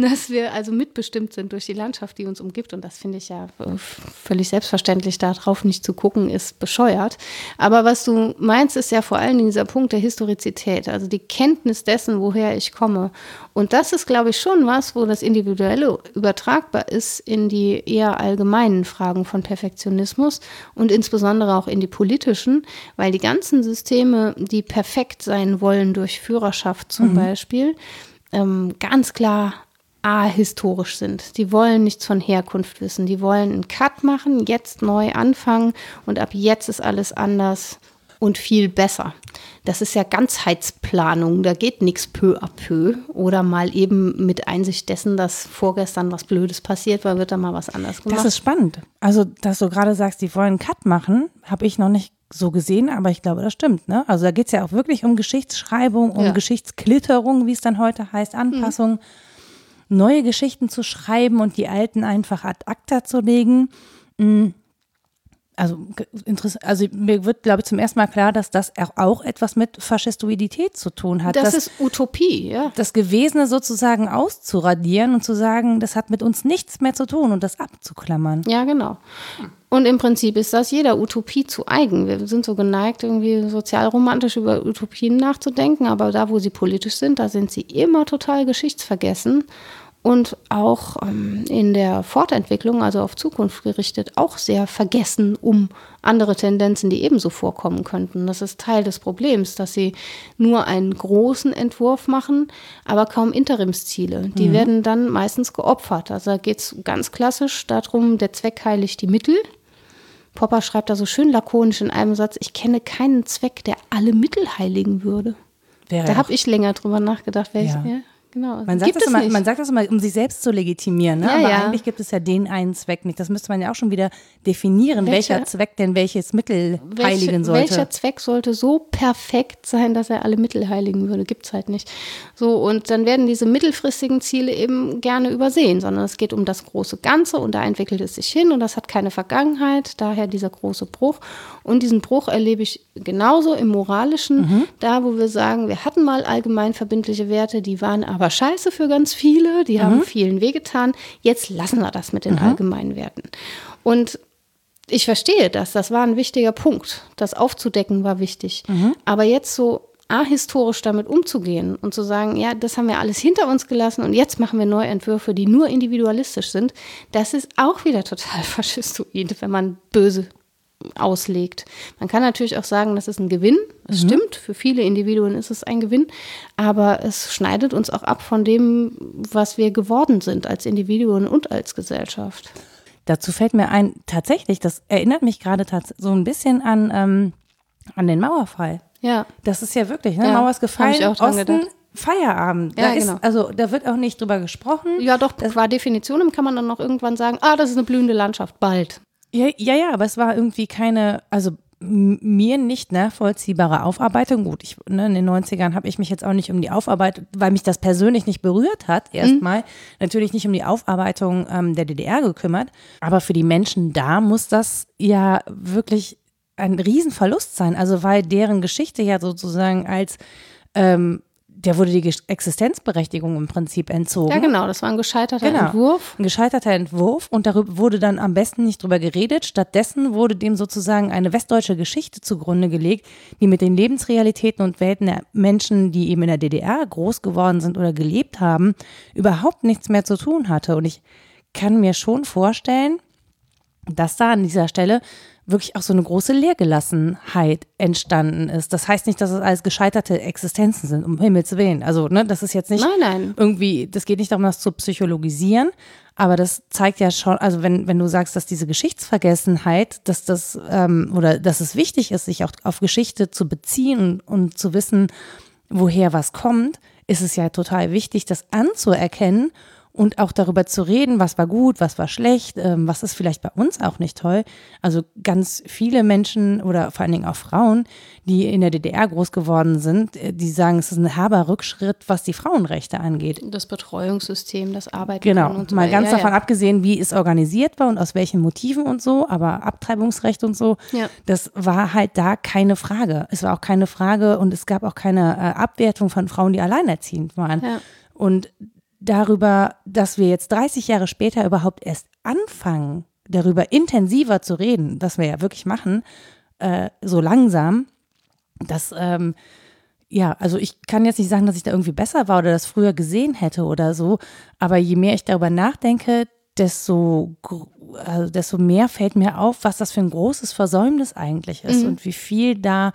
dass wir also mitbestimmt sind durch die Landschaft, die uns umgibt und das finde ich ja völlig selbstverständlich, darauf nicht zu gucken, ist bescheuert. Aber was du meinst, ist ja vor allen Dingen dieser Punkt der Historizität, also die Kenntnis dessen, woher ich komme. Und das ist, glaube ich, schon was, wo das Individuelle übertragbar ist in die eher allgemeine allgemeinen Fragen von Perfektionismus und insbesondere auch in die politischen, weil die ganzen Systeme, die perfekt sein wollen durch Führerschaft zum mhm. Beispiel, ähm, ganz klar ahistorisch sind. Die wollen nichts von Herkunft wissen. Die wollen einen Cut machen, jetzt neu anfangen und ab jetzt ist alles anders und viel besser. Das ist ja Ganzheitsplanung, da geht nichts peu à peu oder mal eben mit Einsicht dessen, dass vorgestern was Blödes passiert war, wird da mal was anderes gemacht.
Das ist spannend. Also, dass du gerade sagst, die wollen einen Cut machen, habe ich noch nicht so gesehen, aber ich glaube, das stimmt. Ne? Also da geht es ja auch wirklich um Geschichtsschreibung, um ja. Geschichtsklitterung, wie es dann heute heißt, Anpassung, mhm. neue Geschichten zu schreiben und die alten einfach ad acta zu legen. Mhm also, also mir wird, glaube ich, zum ersten Mal klar, dass das auch etwas mit Faschistoidität zu tun hat.
Das ist Utopie, ja.
Das Gewesene sozusagen auszuradieren und zu sagen, das hat mit uns nichts mehr zu tun und das abzuklammern.
Ja, genau. Und im Prinzip ist das jeder Utopie zu eigen. Wir sind so geneigt, irgendwie sozialromantisch über Utopien nachzudenken, aber da, wo sie politisch sind, da sind sie immer total geschichtsvergessen und auch ähm, in der Fortentwicklung, also auf Zukunft gerichtet, auch sehr vergessen um andere Tendenzen, die ebenso vorkommen könnten. Das ist Teil des Problems, dass sie nur einen großen Entwurf machen, aber kaum Interimsziele. Die mhm. werden dann meistens geopfert. Also da geht es ganz klassisch darum, der Zweck heiligt die Mittel. Popper schreibt da so schön lakonisch in einem Satz, ich kenne keinen Zweck, der alle Mittel heiligen würde. Wäre da habe ich länger drüber nachgedacht, welche. Ja Genau.
Man sagt, das
es
immer,
nicht.
man sagt das immer, um sich selbst zu legitimieren, ne?
Ja,
aber
ja.
eigentlich gibt es ja den einen Zweck nicht. Das müsste man ja auch schon wieder definieren,
Welcher-
welcher Zweck denn welches Mittel
Welche-
heiligen sollte.
Welcher Zweck sollte so perfekt sein, dass er alle Mittel heiligen würde? Gibt es halt nicht. So, und dann werden diese mittelfristigen Ziele eben gerne übersehen, sondern es geht um das große Ganze und da entwickelt es sich hin und das hat keine Vergangenheit, daher dieser große Bruch. Und diesen Bruch erlebe ich genauso im Moralischen,
Mhm.
da wo wir sagen, wir hatten mal allgemein verbindliche Werte, die waren aber scheiße für ganz viele, die
Mhm.
haben vielen wehgetan. Jetzt lassen wir das mit den allgemeinen Werten. Und ich verstehe das, das war ein wichtiger Punkt. Das aufzudecken war wichtig. Aber jetzt so ahistorisch damit umzugehen und zu sagen, ja, das haben wir alles hinter uns gelassen und jetzt machen wir neue Entwürfe, die nur individualistisch sind, das ist auch wieder total [LAUGHS] faschistoid, wenn man böse auslegt. Man kann natürlich auch sagen, das ist ein Gewinn. Es stimmt, für viele Individuen ist es ein Gewinn, aber es schneidet uns auch ab von dem, was wir geworden sind als Individuen und als Gesellschaft.
Dazu fällt mir ein, tatsächlich, das erinnert mich gerade so ein bisschen an, ähm, an den Mauerfall.
Ja.
Das ist ja wirklich, ne?
Ja,
Mauer ist gefallen,
ich auch
Osten,
gedacht.
Feierabend.
Ja,
da ist,
genau.
also da wird auch nicht drüber gesprochen.
Ja, doch, qua Definition kann man dann noch irgendwann sagen, ah, das ist eine blühende Landschaft, bald.
Ja, ja, ja, aber es war irgendwie keine, also mir nicht nachvollziehbare Aufarbeitung. Gut, ich, ne, in den 90ern habe ich mich jetzt auch nicht um die Aufarbeitung, weil mich das persönlich nicht berührt hat, erstmal, natürlich nicht um die Aufarbeitung ähm, der DDR gekümmert. Aber für die Menschen da muss das ja wirklich ein Riesenverlust sein. Also weil deren Geschichte ja sozusagen als ähm, der wurde die Existenzberechtigung im Prinzip entzogen.
Ja, genau, das war ein gescheiterter
Genau.
Entwurf.
Ein gescheiterter Entwurf und darüber wurde dann am besten nicht drüber geredet. Stattdessen wurde dem sozusagen eine westdeutsche Geschichte zugrunde gelegt, die mit den Lebensrealitäten und Welten der Menschen, die eben in der DDR groß geworden sind oder gelebt haben, überhaupt nichts mehr zu tun hatte. Und ich kann mir schon vorstellen, dass da an dieser Stelle wirklich auch so eine große Leergelassenheit entstanden ist. Das heißt nicht, dass es alles gescheiterte Existenzen sind, um Himmels Willen. Also, ne, das ist jetzt nicht
Nein, nein.
irgendwie, das geht nicht darum, das zu psychologisieren, aber das zeigt ja schon, also wenn, wenn du sagst, dass diese Geschichtsvergessenheit, dass das, ähm, oder dass es wichtig ist, sich auch auf Geschichte zu beziehen und, und zu wissen, woher was kommt, ist es ja total wichtig, das anzuerkennen und auch darüber zu reden, was war gut, was war schlecht, ähm, was ist vielleicht bei uns auch nicht toll. Also ganz viele Menschen oder vor allen Dingen auch Frauen, die in der DDR groß geworden sind, äh, die sagen, es ist ein herber Rückschritt, was die Frauenrechte angeht.
Das Betreuungssystem, das Arbeiten
Genau,
und so
mal ganz
ja,
davon
ja.
abgesehen, wie es organisiert war und aus welchen Motiven und so, aber Abtreibungsrecht und so,
Ja.
das war halt da keine Frage. Es war auch keine Frage und es gab auch keine äh, Abwertung von Frauen, die alleinerziehend waren.
Ja.
Und darüber, dass wir jetzt 30 Jahre später überhaupt erst anfangen, darüber intensiver zu reden, was wir ja wirklich machen, äh, so langsam, das, ähm, ja, also ich kann jetzt nicht sagen, dass ich da irgendwie besser war oder das früher gesehen hätte oder so, aber je mehr ich darüber nachdenke, desto, also desto mehr fällt mir auf, was das für ein großes Versäumnis eigentlich ist und wie viel da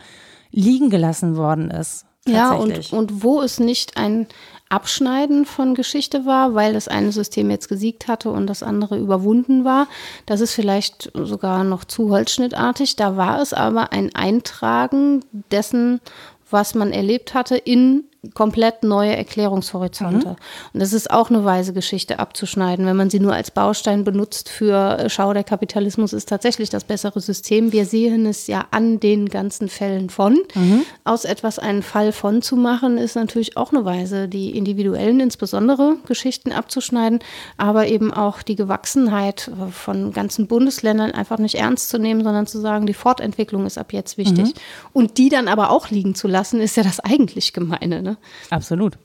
liegen gelassen worden ist.
Ja, und, und wo es nicht ein Abschneiden von Geschichte war, weil das eine System jetzt gesiegt hatte und das andere überwunden war. Das ist vielleicht sogar noch zu holzschnittartig. Da war es aber ein Eintragen dessen, was man erlebt hatte, in komplett neue Erklärungshorizonte. Und das ist auch eine weise Geschichte abzuschneiden. Wenn man sie nur als Baustein benutzt für äh, Schau, der Kapitalismus ist tatsächlich das bessere System. Wir sehen es ja an den ganzen Fällen von. Aus etwas einen Fall von zu machen, ist natürlich auch eine Weise, die individuellen, insbesondere Geschichten abzuschneiden, aber eben auch die Gewachsenheit äh, von ganzen Bundesländern einfach nicht ernst zu nehmen, sondern zu sagen, die Fortentwicklung ist ab jetzt wichtig. Und die dann aber auch liegen zu lassen, ist ja das eigentlich Gemeine. Ne?
Absolut.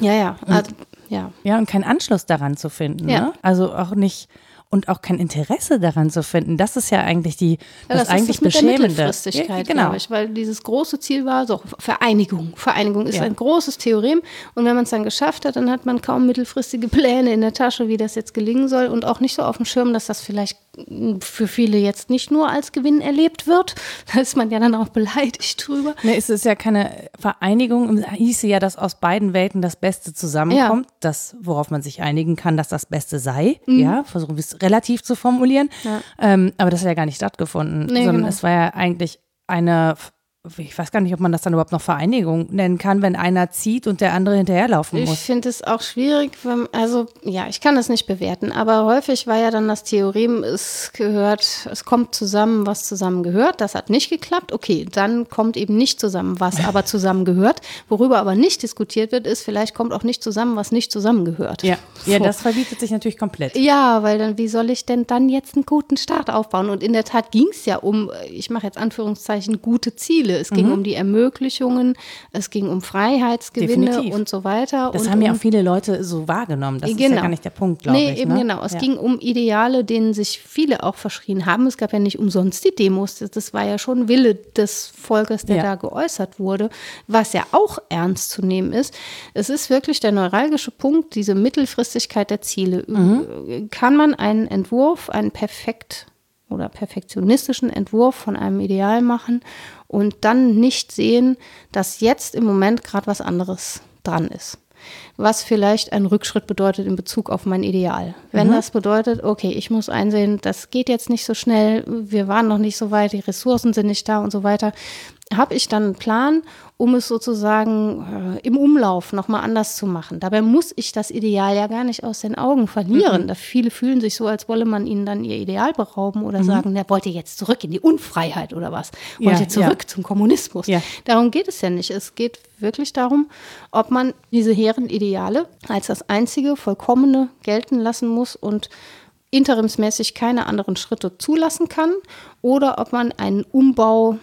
Ja, ja. Also, ja.
Ja, und keinen Anschluss daran zu finden.
Ja.
Ne? Also auch nicht und auch kein Interesse daran zu finden. Das ist ja eigentlich die,
Ja,
das,
das,
eigentlich
ist das mit der
Beschämende.
Mittelfristigkeit,
ja, genau.
glaube ich, weil dieses große Ziel war so Vereinigung. Vereinigung ist
Ja.
ein großes Theorem und wenn man es dann geschafft hat, dann hat man kaum mittelfristige Pläne in der Tasche, wie das jetzt gelingen soll und auch nicht so auf dem Schirm, dass das vielleicht für viele jetzt nicht nur als Gewinn erlebt wird. [LAUGHS] Da ist man ja dann auch beleidigt drüber.
Ne, es ist ja keine Vereinigung. Es hieße ja, dass aus beiden Welten das Beste zusammenkommt. Das, worauf man sich einigen kann, dass das Beste sei. Ja, versuchen wir es relativ zu formulieren.
Ja.
Ähm, aber das hat ja gar nicht stattgefunden,
Nee,
sondern
genau.
es war ja eigentlich eine ich weiß gar nicht, ob man das dann überhaupt noch Vereinigung nennen kann, wenn einer zieht und der andere hinterherlaufen muss.
Ich finde es auch schwierig, wenn, also ja, ich kann das nicht bewerten, aber häufig war ja dann das Theorem, es gehört, es kommt zusammen, was zusammen gehört. Das hat nicht geklappt. Okay, dann kommt eben nicht zusammen, was aber [LAUGHS] zusammen gehört. Worüber aber nicht diskutiert wird, ist, vielleicht kommt auch nicht zusammen, was nicht zusammengehört.
Ja, so. ja das verbietet sich natürlich komplett.
Ja, weil dann, wie soll ich denn dann jetzt einen guten Start aufbauen? Und in der Tat ging es ja um, ich mache jetzt Anführungszeichen, gute Ziele. Es ging mhm. um die Ermöglichungen, es ging um Freiheitsgewinne Definitiv. und so weiter.
Das
und
haben ja auch viele Leute so wahrgenommen. Das genau. ist ja genau. gar nicht der Punkt, glaube nee,
ich. Nee, eben ne? genau. Es ja. ging um Ideale, denen sich viele auch verschrien haben. Es gab ja nicht umsonst die Demos. Das, das war ja schon Wille des Volkes, der ja. da geäußert wurde, was ja auch ernst zu nehmen ist. Es ist wirklich der neuralgische Punkt, diese Mittelfristigkeit der Ziele. Mhm. Kann man einen Entwurf, einen perfekt oder perfektionistischen Entwurf von einem Ideal machen und dann nicht sehen, dass jetzt im Moment gerade was anderes dran ist. Was vielleicht ein Rückschritt bedeutet in Bezug auf mein Ideal. Wenn mhm. das bedeutet, okay, ich muss einsehen, das geht jetzt nicht so schnell, wir waren noch nicht so weit, die Ressourcen sind nicht da und so weiter, habe ich dann einen Plan um es sozusagen äh, im Umlauf nochmal anders zu machen. Dabei muss ich das Ideal ja gar nicht aus den Augen verlieren. Mhm. Da viele fühlen sich so, als wolle man ihnen dann ihr Ideal berauben oder mhm. sagen, der wollte jetzt zurück in die Unfreiheit oder was, wollte ja, zurück ja. zum Kommunismus. Ja. Darum geht es ja nicht. Es geht wirklich darum, ob man diese hehren Ideale als das einzige vollkommene gelten lassen muss und interimsmäßig keine anderen Schritte zulassen kann oder ob man einen Umbau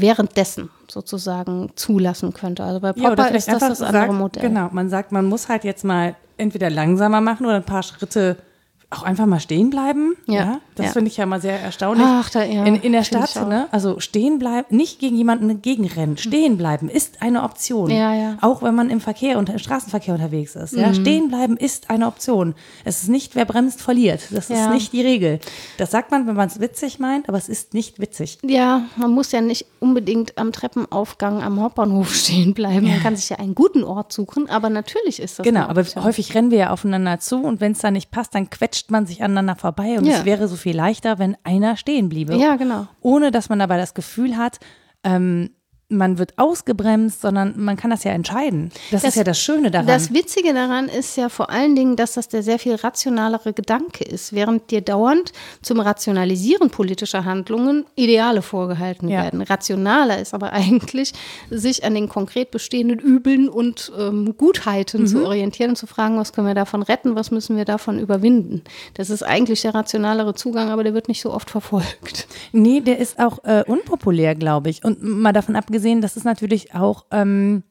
währenddessen sozusagen zulassen könnte. Also bei Popper ja, ist das das andere
sagt,
Modell.
Genau, man sagt, man muss halt jetzt mal entweder langsamer machen oder ein paar Schritte auch einfach mal stehen bleiben. Ja. ja das ja. finde ich ja mal sehr erstaunlich.
Ach, da, ja.
in, in der Stadt, ne? Also stehen bleiben, nicht gegen jemanden gegenrennen. Stehen bleiben ist eine Option.
Ja, ja.
Auch wenn man im Verkehr und im Straßenverkehr unterwegs ist. Ja? Mhm. Stehen bleiben ist eine Option. Es ist nicht, wer bremst, verliert. Das ist nicht die Regel. Das sagt man, wenn man es witzig meint, aber es ist nicht witzig.
Ja, man muss ja nicht unbedingt am Treppenaufgang am Hauptbahnhof [LAUGHS] stehen bleiben. Man kann sich ja einen guten Ort suchen, aber natürlich ist das.
Genau, aber häufig rennen wir ja aufeinander zu und wenn es da nicht passt, dann quetscht quetscht man sich aneinander vorbei und ja. es wäre so viel leichter, wenn einer stehen bliebe.
Ja, genau.
Ohne dass man dabei das Gefühl hat, ähm, man wird ausgebremst, sondern man kann das ja entscheiden. Das, das, ist ja das Schöne daran.
Das Witzige daran ist ja vor allen Dingen, dass das der sehr viel rationalere Gedanke ist, während dir dauernd zum Rationalisieren politischer Handlungen Ideale vorgehalten ja. werden. Rationaler ist aber [LAUGHS] eigentlich, sich an den konkret bestehenden Übeln und ähm, Gutheiten mhm. zu orientieren und zu fragen, was können wir davon retten, was müssen wir davon überwinden. Das ist eigentlich der rationalere Zugang, aber der wird nicht so oft verfolgt.
Nee, der ist auch äh, unpopulär, glaube ich. Und mal davon abgesehen, gesehen, das ist natürlich auch ähm,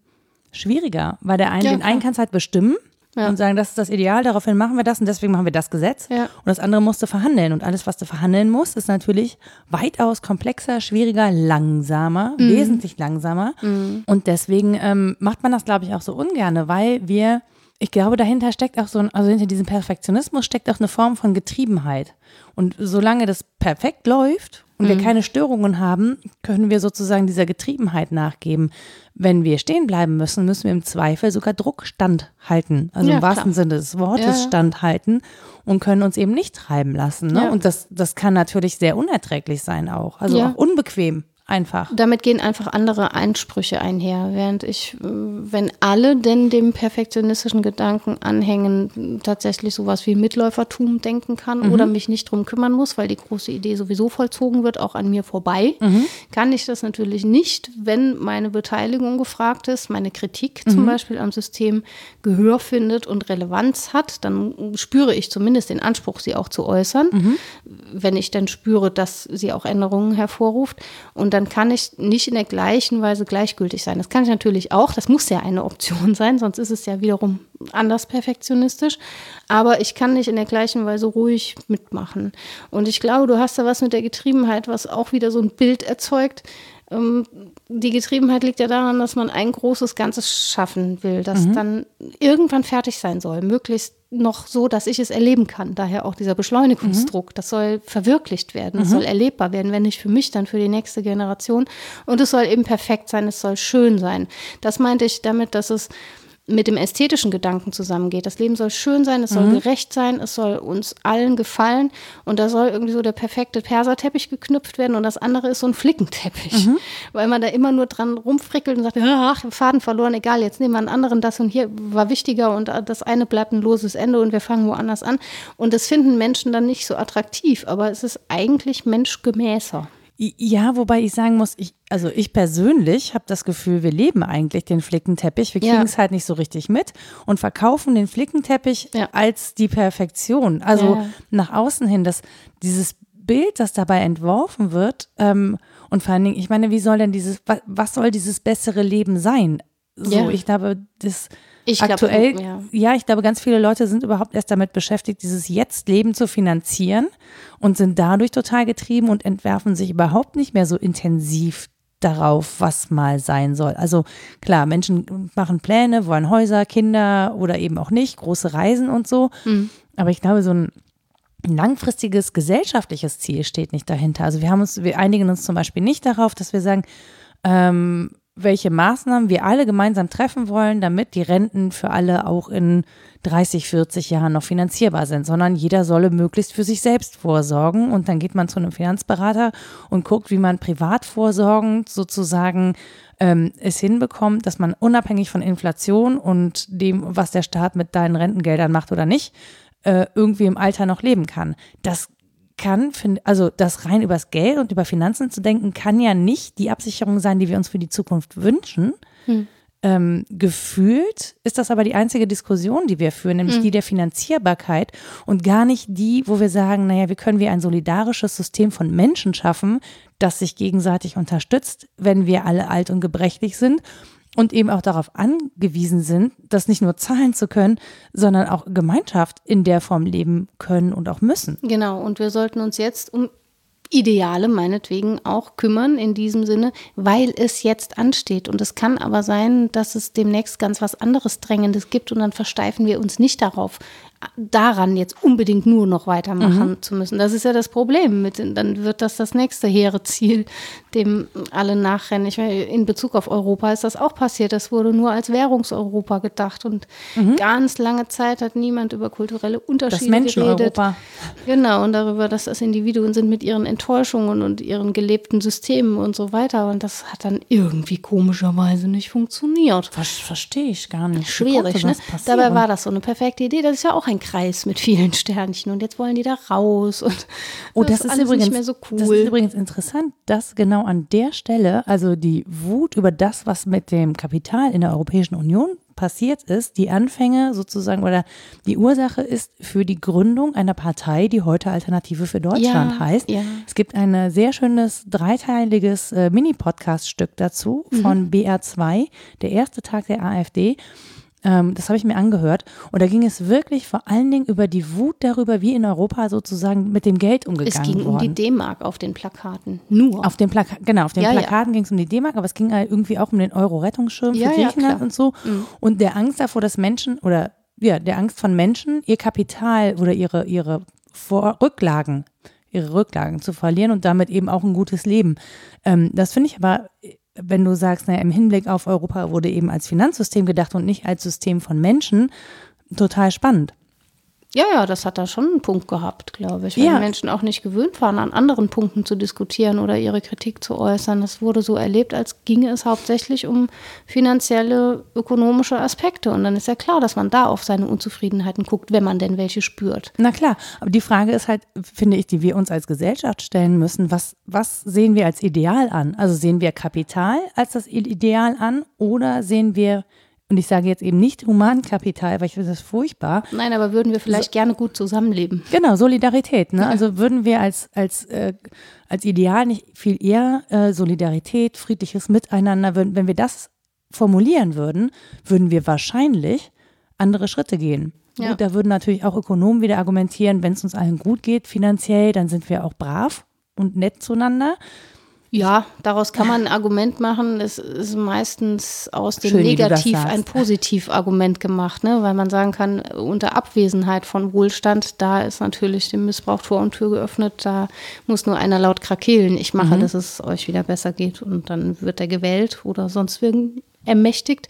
schwieriger, weil der einen, ja, den einen kannst halt bestimmen ja. und sagen, das ist das Ideal, daraufhin machen wir das und deswegen machen wir das Gesetz. Ja. Und das andere musst du verhandeln. Und alles, was du verhandeln musst, ist natürlich weitaus komplexer, schwieriger, langsamer, mhm. wesentlich langsamer. Mhm. Und deswegen ähm, macht man das, glaube ich, auch so ungerne, weil wir ich glaube, dahinter steckt auch so ein, also hinter diesem Perfektionismus steckt auch eine Form von Getriebenheit. Und solange das perfekt läuft und mhm. wir keine Störungen haben, können wir sozusagen dieser Getriebenheit nachgeben. Wenn wir stehen bleiben müssen, müssen wir im Zweifel sogar Druck standhalten. Also ja, im wahrsten klar. Sinne des Wortes ja, ja. standhalten und können uns eben nicht treiben lassen. Ne? Und das, das kann natürlich sehr unerträglich sein auch. Also auch unbequem einfach.
Damit gehen einfach andere Einsprüche einher, während ich, äh, wenn alle denn dem perfektionistischen Gedanken anhängen, tatsächlich sowas wie Mitläufertum denken kann mhm. oder mich nicht drum kümmern muss, weil die große Idee sowieso vollzogen wird, auch an mir vorbei, mhm. kann ich das natürlich nicht, wenn meine Beteiligung gefragt ist, meine Kritik mhm. zum Beispiel am System Gehör findet und Relevanz hat, dann spüre ich zumindest den Anspruch, sie auch zu äußern, mhm. wenn ich dann spüre, dass sie auch Änderungen hervorruft und dann kann ich nicht in der gleichen Weise gleichgültig sein. Das kann ich natürlich auch, das muss ja eine Option sein, sonst ist es ja wiederum anders perfektionistisch. Aber ich kann nicht in der gleichen Weise ruhig mitmachen. Und ich glaube, du hast da was mit der Getriebenheit, was auch wieder so ein Bild erzeugt, die Getriebenheit liegt ja daran, dass man ein großes Ganzes schaffen will, das mhm. dann irgendwann fertig sein soll, möglichst noch so, dass ich es erleben kann. Daher auch dieser Beschleunigungsdruck. Mhm. Das soll verwirklicht werden, das mhm. soll erlebbar werden, wenn nicht für mich, dann für die nächste Generation. Und es soll eben perfekt sein, es soll schön sein. Das meinte ich damit, dass es mit dem ästhetischen Gedanken zusammengeht. Das Leben soll schön sein, es soll mhm. gerecht sein, es soll uns allen gefallen und da soll irgendwie so der perfekte Perserteppich geknüpft werden und das andere ist so ein Flickenteppich, mhm. weil man da immer nur dran rumfrickelt und sagt, ach, Faden verloren, egal, jetzt nehmen wir einen anderen, das und hier war wichtiger und das eine bleibt ein loses Ende und wir fangen woanders an und das finden Menschen dann nicht so attraktiv, aber es ist eigentlich menschgemäßer.
Ja, wobei ich sagen muss, ich, also ich persönlich habe das Gefühl, wir leben eigentlich den Flickenteppich. Wir kriegen es ja. halt nicht so richtig mit und verkaufen den Flickenteppich ja. als die Perfektion. Also ja. nach außen hin, dass dieses Bild, das dabei entworfen wird, ähm, und vor allen Dingen, ich meine, wie soll denn dieses, was, was soll dieses bessere Leben sein? So, ich glaube, das ich aktuell, glaub, ja. ja, ich glaube, ganz viele Leute sind überhaupt erst damit beschäftigt, dieses Jetzt-Leben zu finanzieren und sind dadurch total getrieben und entwerfen sich überhaupt nicht mehr so intensiv darauf, was mal sein soll. Also klar, Menschen machen Pläne, wollen Häuser, Kinder oder eben auch nicht, große Reisen und so. Mhm. Aber ich glaube, so ein langfristiges gesellschaftliches Ziel steht nicht dahinter. Also wir haben uns, wir einigen uns zum Beispiel nicht darauf, dass wir sagen, ähm, welche Maßnahmen wir alle gemeinsam treffen wollen, damit die Renten für alle auch in 30, 40 Jahren noch finanzierbar sind, sondern jeder solle möglichst für sich selbst vorsorgen und dann geht man zu einem Finanzberater und guckt, wie man privat vorsorgend sozusagen ähm, es hinbekommt, dass man unabhängig von Inflation und dem, was der Staat mit deinen Rentengeldern macht oder nicht, äh, irgendwie im Alter noch leben kann. Das kann, also das rein übers Geld und über Finanzen zu denken, kann ja nicht die Absicherung sein, die wir uns für die Zukunft wünschen. Hm. Ähm, gefühlt ist das aber die einzige Diskussion, die wir führen, nämlich hm. die der Finanzierbarkeit und gar nicht die, wo wir sagen, naja, wie können wir ein solidarisches System von Menschen schaffen, das sich gegenseitig unterstützt, wenn wir alle alt und gebrechlich sind und eben auch darauf angewiesen sind, das nicht nur zahlen zu können, sondern auch Gemeinschaft in der Form leben können und auch müssen.
Genau, und wir sollten uns jetzt um Ideale meinetwegen auch kümmern in diesem Sinne, weil es jetzt ansteht. Und es kann aber sein, dass es demnächst ganz was anderes Drängendes gibt und dann versteifen wir uns nicht darauf, daran jetzt unbedingt nur noch weitermachen mhm. zu müssen. Das ist ja das Problem. Mit, dann wird das das nächste hehre Ziel, dem alle nachrennen. Ich meine, in Bezug auf Europa ist das auch passiert. Das wurde nur als Währungseuropa gedacht und mhm. ganz lange Zeit hat niemand über kulturelle Unterschiede das Menscheneuropa. Genau und darüber, dass das Individuen sind mit ihren Enttäuschungen und ihren gelebten Systemen und so weiter. Und das hat dann irgendwie komischerweise nicht funktioniert.
Verstehe ich gar nicht.
Schwierig, ne? Dabei war das so eine perfekte Idee. Das ist ja auch ein Kreis mit vielen Sternchen und jetzt wollen die da raus und
oh, das, das ist, ist übrigens nicht mehr so cool. Das ist übrigens interessant, dass genau an der Stelle, also die Wut über das, was mit dem Kapital in der Europäischen Union passiert ist, die Anfänge sozusagen oder die Ursache ist für die Gründung einer Partei, die heute Alternative für Deutschland ja, heißt. Ja. Es gibt ein sehr schönes dreiteiliges äh, Mini-Podcast-Stück dazu von mhm. BR2, der erste Tag der AfD. Ähm, das habe ich mir angehört. Und da ging es wirklich vor allen Dingen über die Wut darüber, wie in Europa sozusagen mit dem Geld umgegangen wurde. Es ging worden.
um die D-Mark auf den Plakaten. Nur.
Auf den Plaka genau, auf den ja, Plakaten ja. ging es um die D-Mark, aber es ging halt irgendwie auch um den Euro-Rettungsschirm für ja, Griechenland und so. Mhm. Und der Angst davor, dass Menschen oder ja, der Angst von Menschen, ihr Kapital oder ihre, ihre Vor Rücklagen ihre Rücklagen zu verlieren und damit eben auch ein gutes Leben. Ähm, das finde ich aber wenn du sagst, naja, im Hinblick auf Europa wurde eben als Finanzsystem gedacht und nicht als System von Menschen, total spannend.
Ja, ja, das hat da schon einen Punkt gehabt, glaube ich, weil ja. die Menschen auch nicht gewöhnt waren, an anderen Punkten zu diskutieren oder ihre Kritik zu äußern. Das wurde so erlebt, als ginge es hauptsächlich um finanzielle, ökonomische Aspekte. Und dann ist ja klar, dass man da auf seine Unzufriedenheiten guckt, wenn man denn welche spürt.
Na klar, aber die Frage ist halt, finde ich, die wir uns als Gesellschaft stellen müssen, was, was sehen wir als Ideal an? Also sehen wir Kapital als das Ideal an oder sehen wir und ich sage jetzt eben nicht Humankapital, weil ich finde das furchtbar.
Nein, aber würden wir vielleicht so, gerne gut zusammenleben.
Genau, Solidarität. Ne? Ja. Also würden wir als, als, äh, als Ideal nicht viel eher äh, Solidarität, friedliches Miteinander, würden, wenn wir das formulieren würden, würden wir wahrscheinlich andere Schritte gehen. Ja. Gut, da würden natürlich auch Ökonomen wieder argumentieren, wenn es uns allen gut geht finanziell, dann sind wir auch brav und nett zueinander.
Ja, daraus kann man ein Argument machen. Es ist meistens aus dem Schön, Negativ ein Positivargument gemacht, ne? weil man sagen kann, unter Abwesenheit von Wohlstand, da ist natürlich dem Missbrauch Tor und Tür geöffnet. Da muss nur einer laut krakeelen, ich mache, mhm. dass es euch wieder besser geht und dann wird er gewählt oder sonst irgend ermächtigt.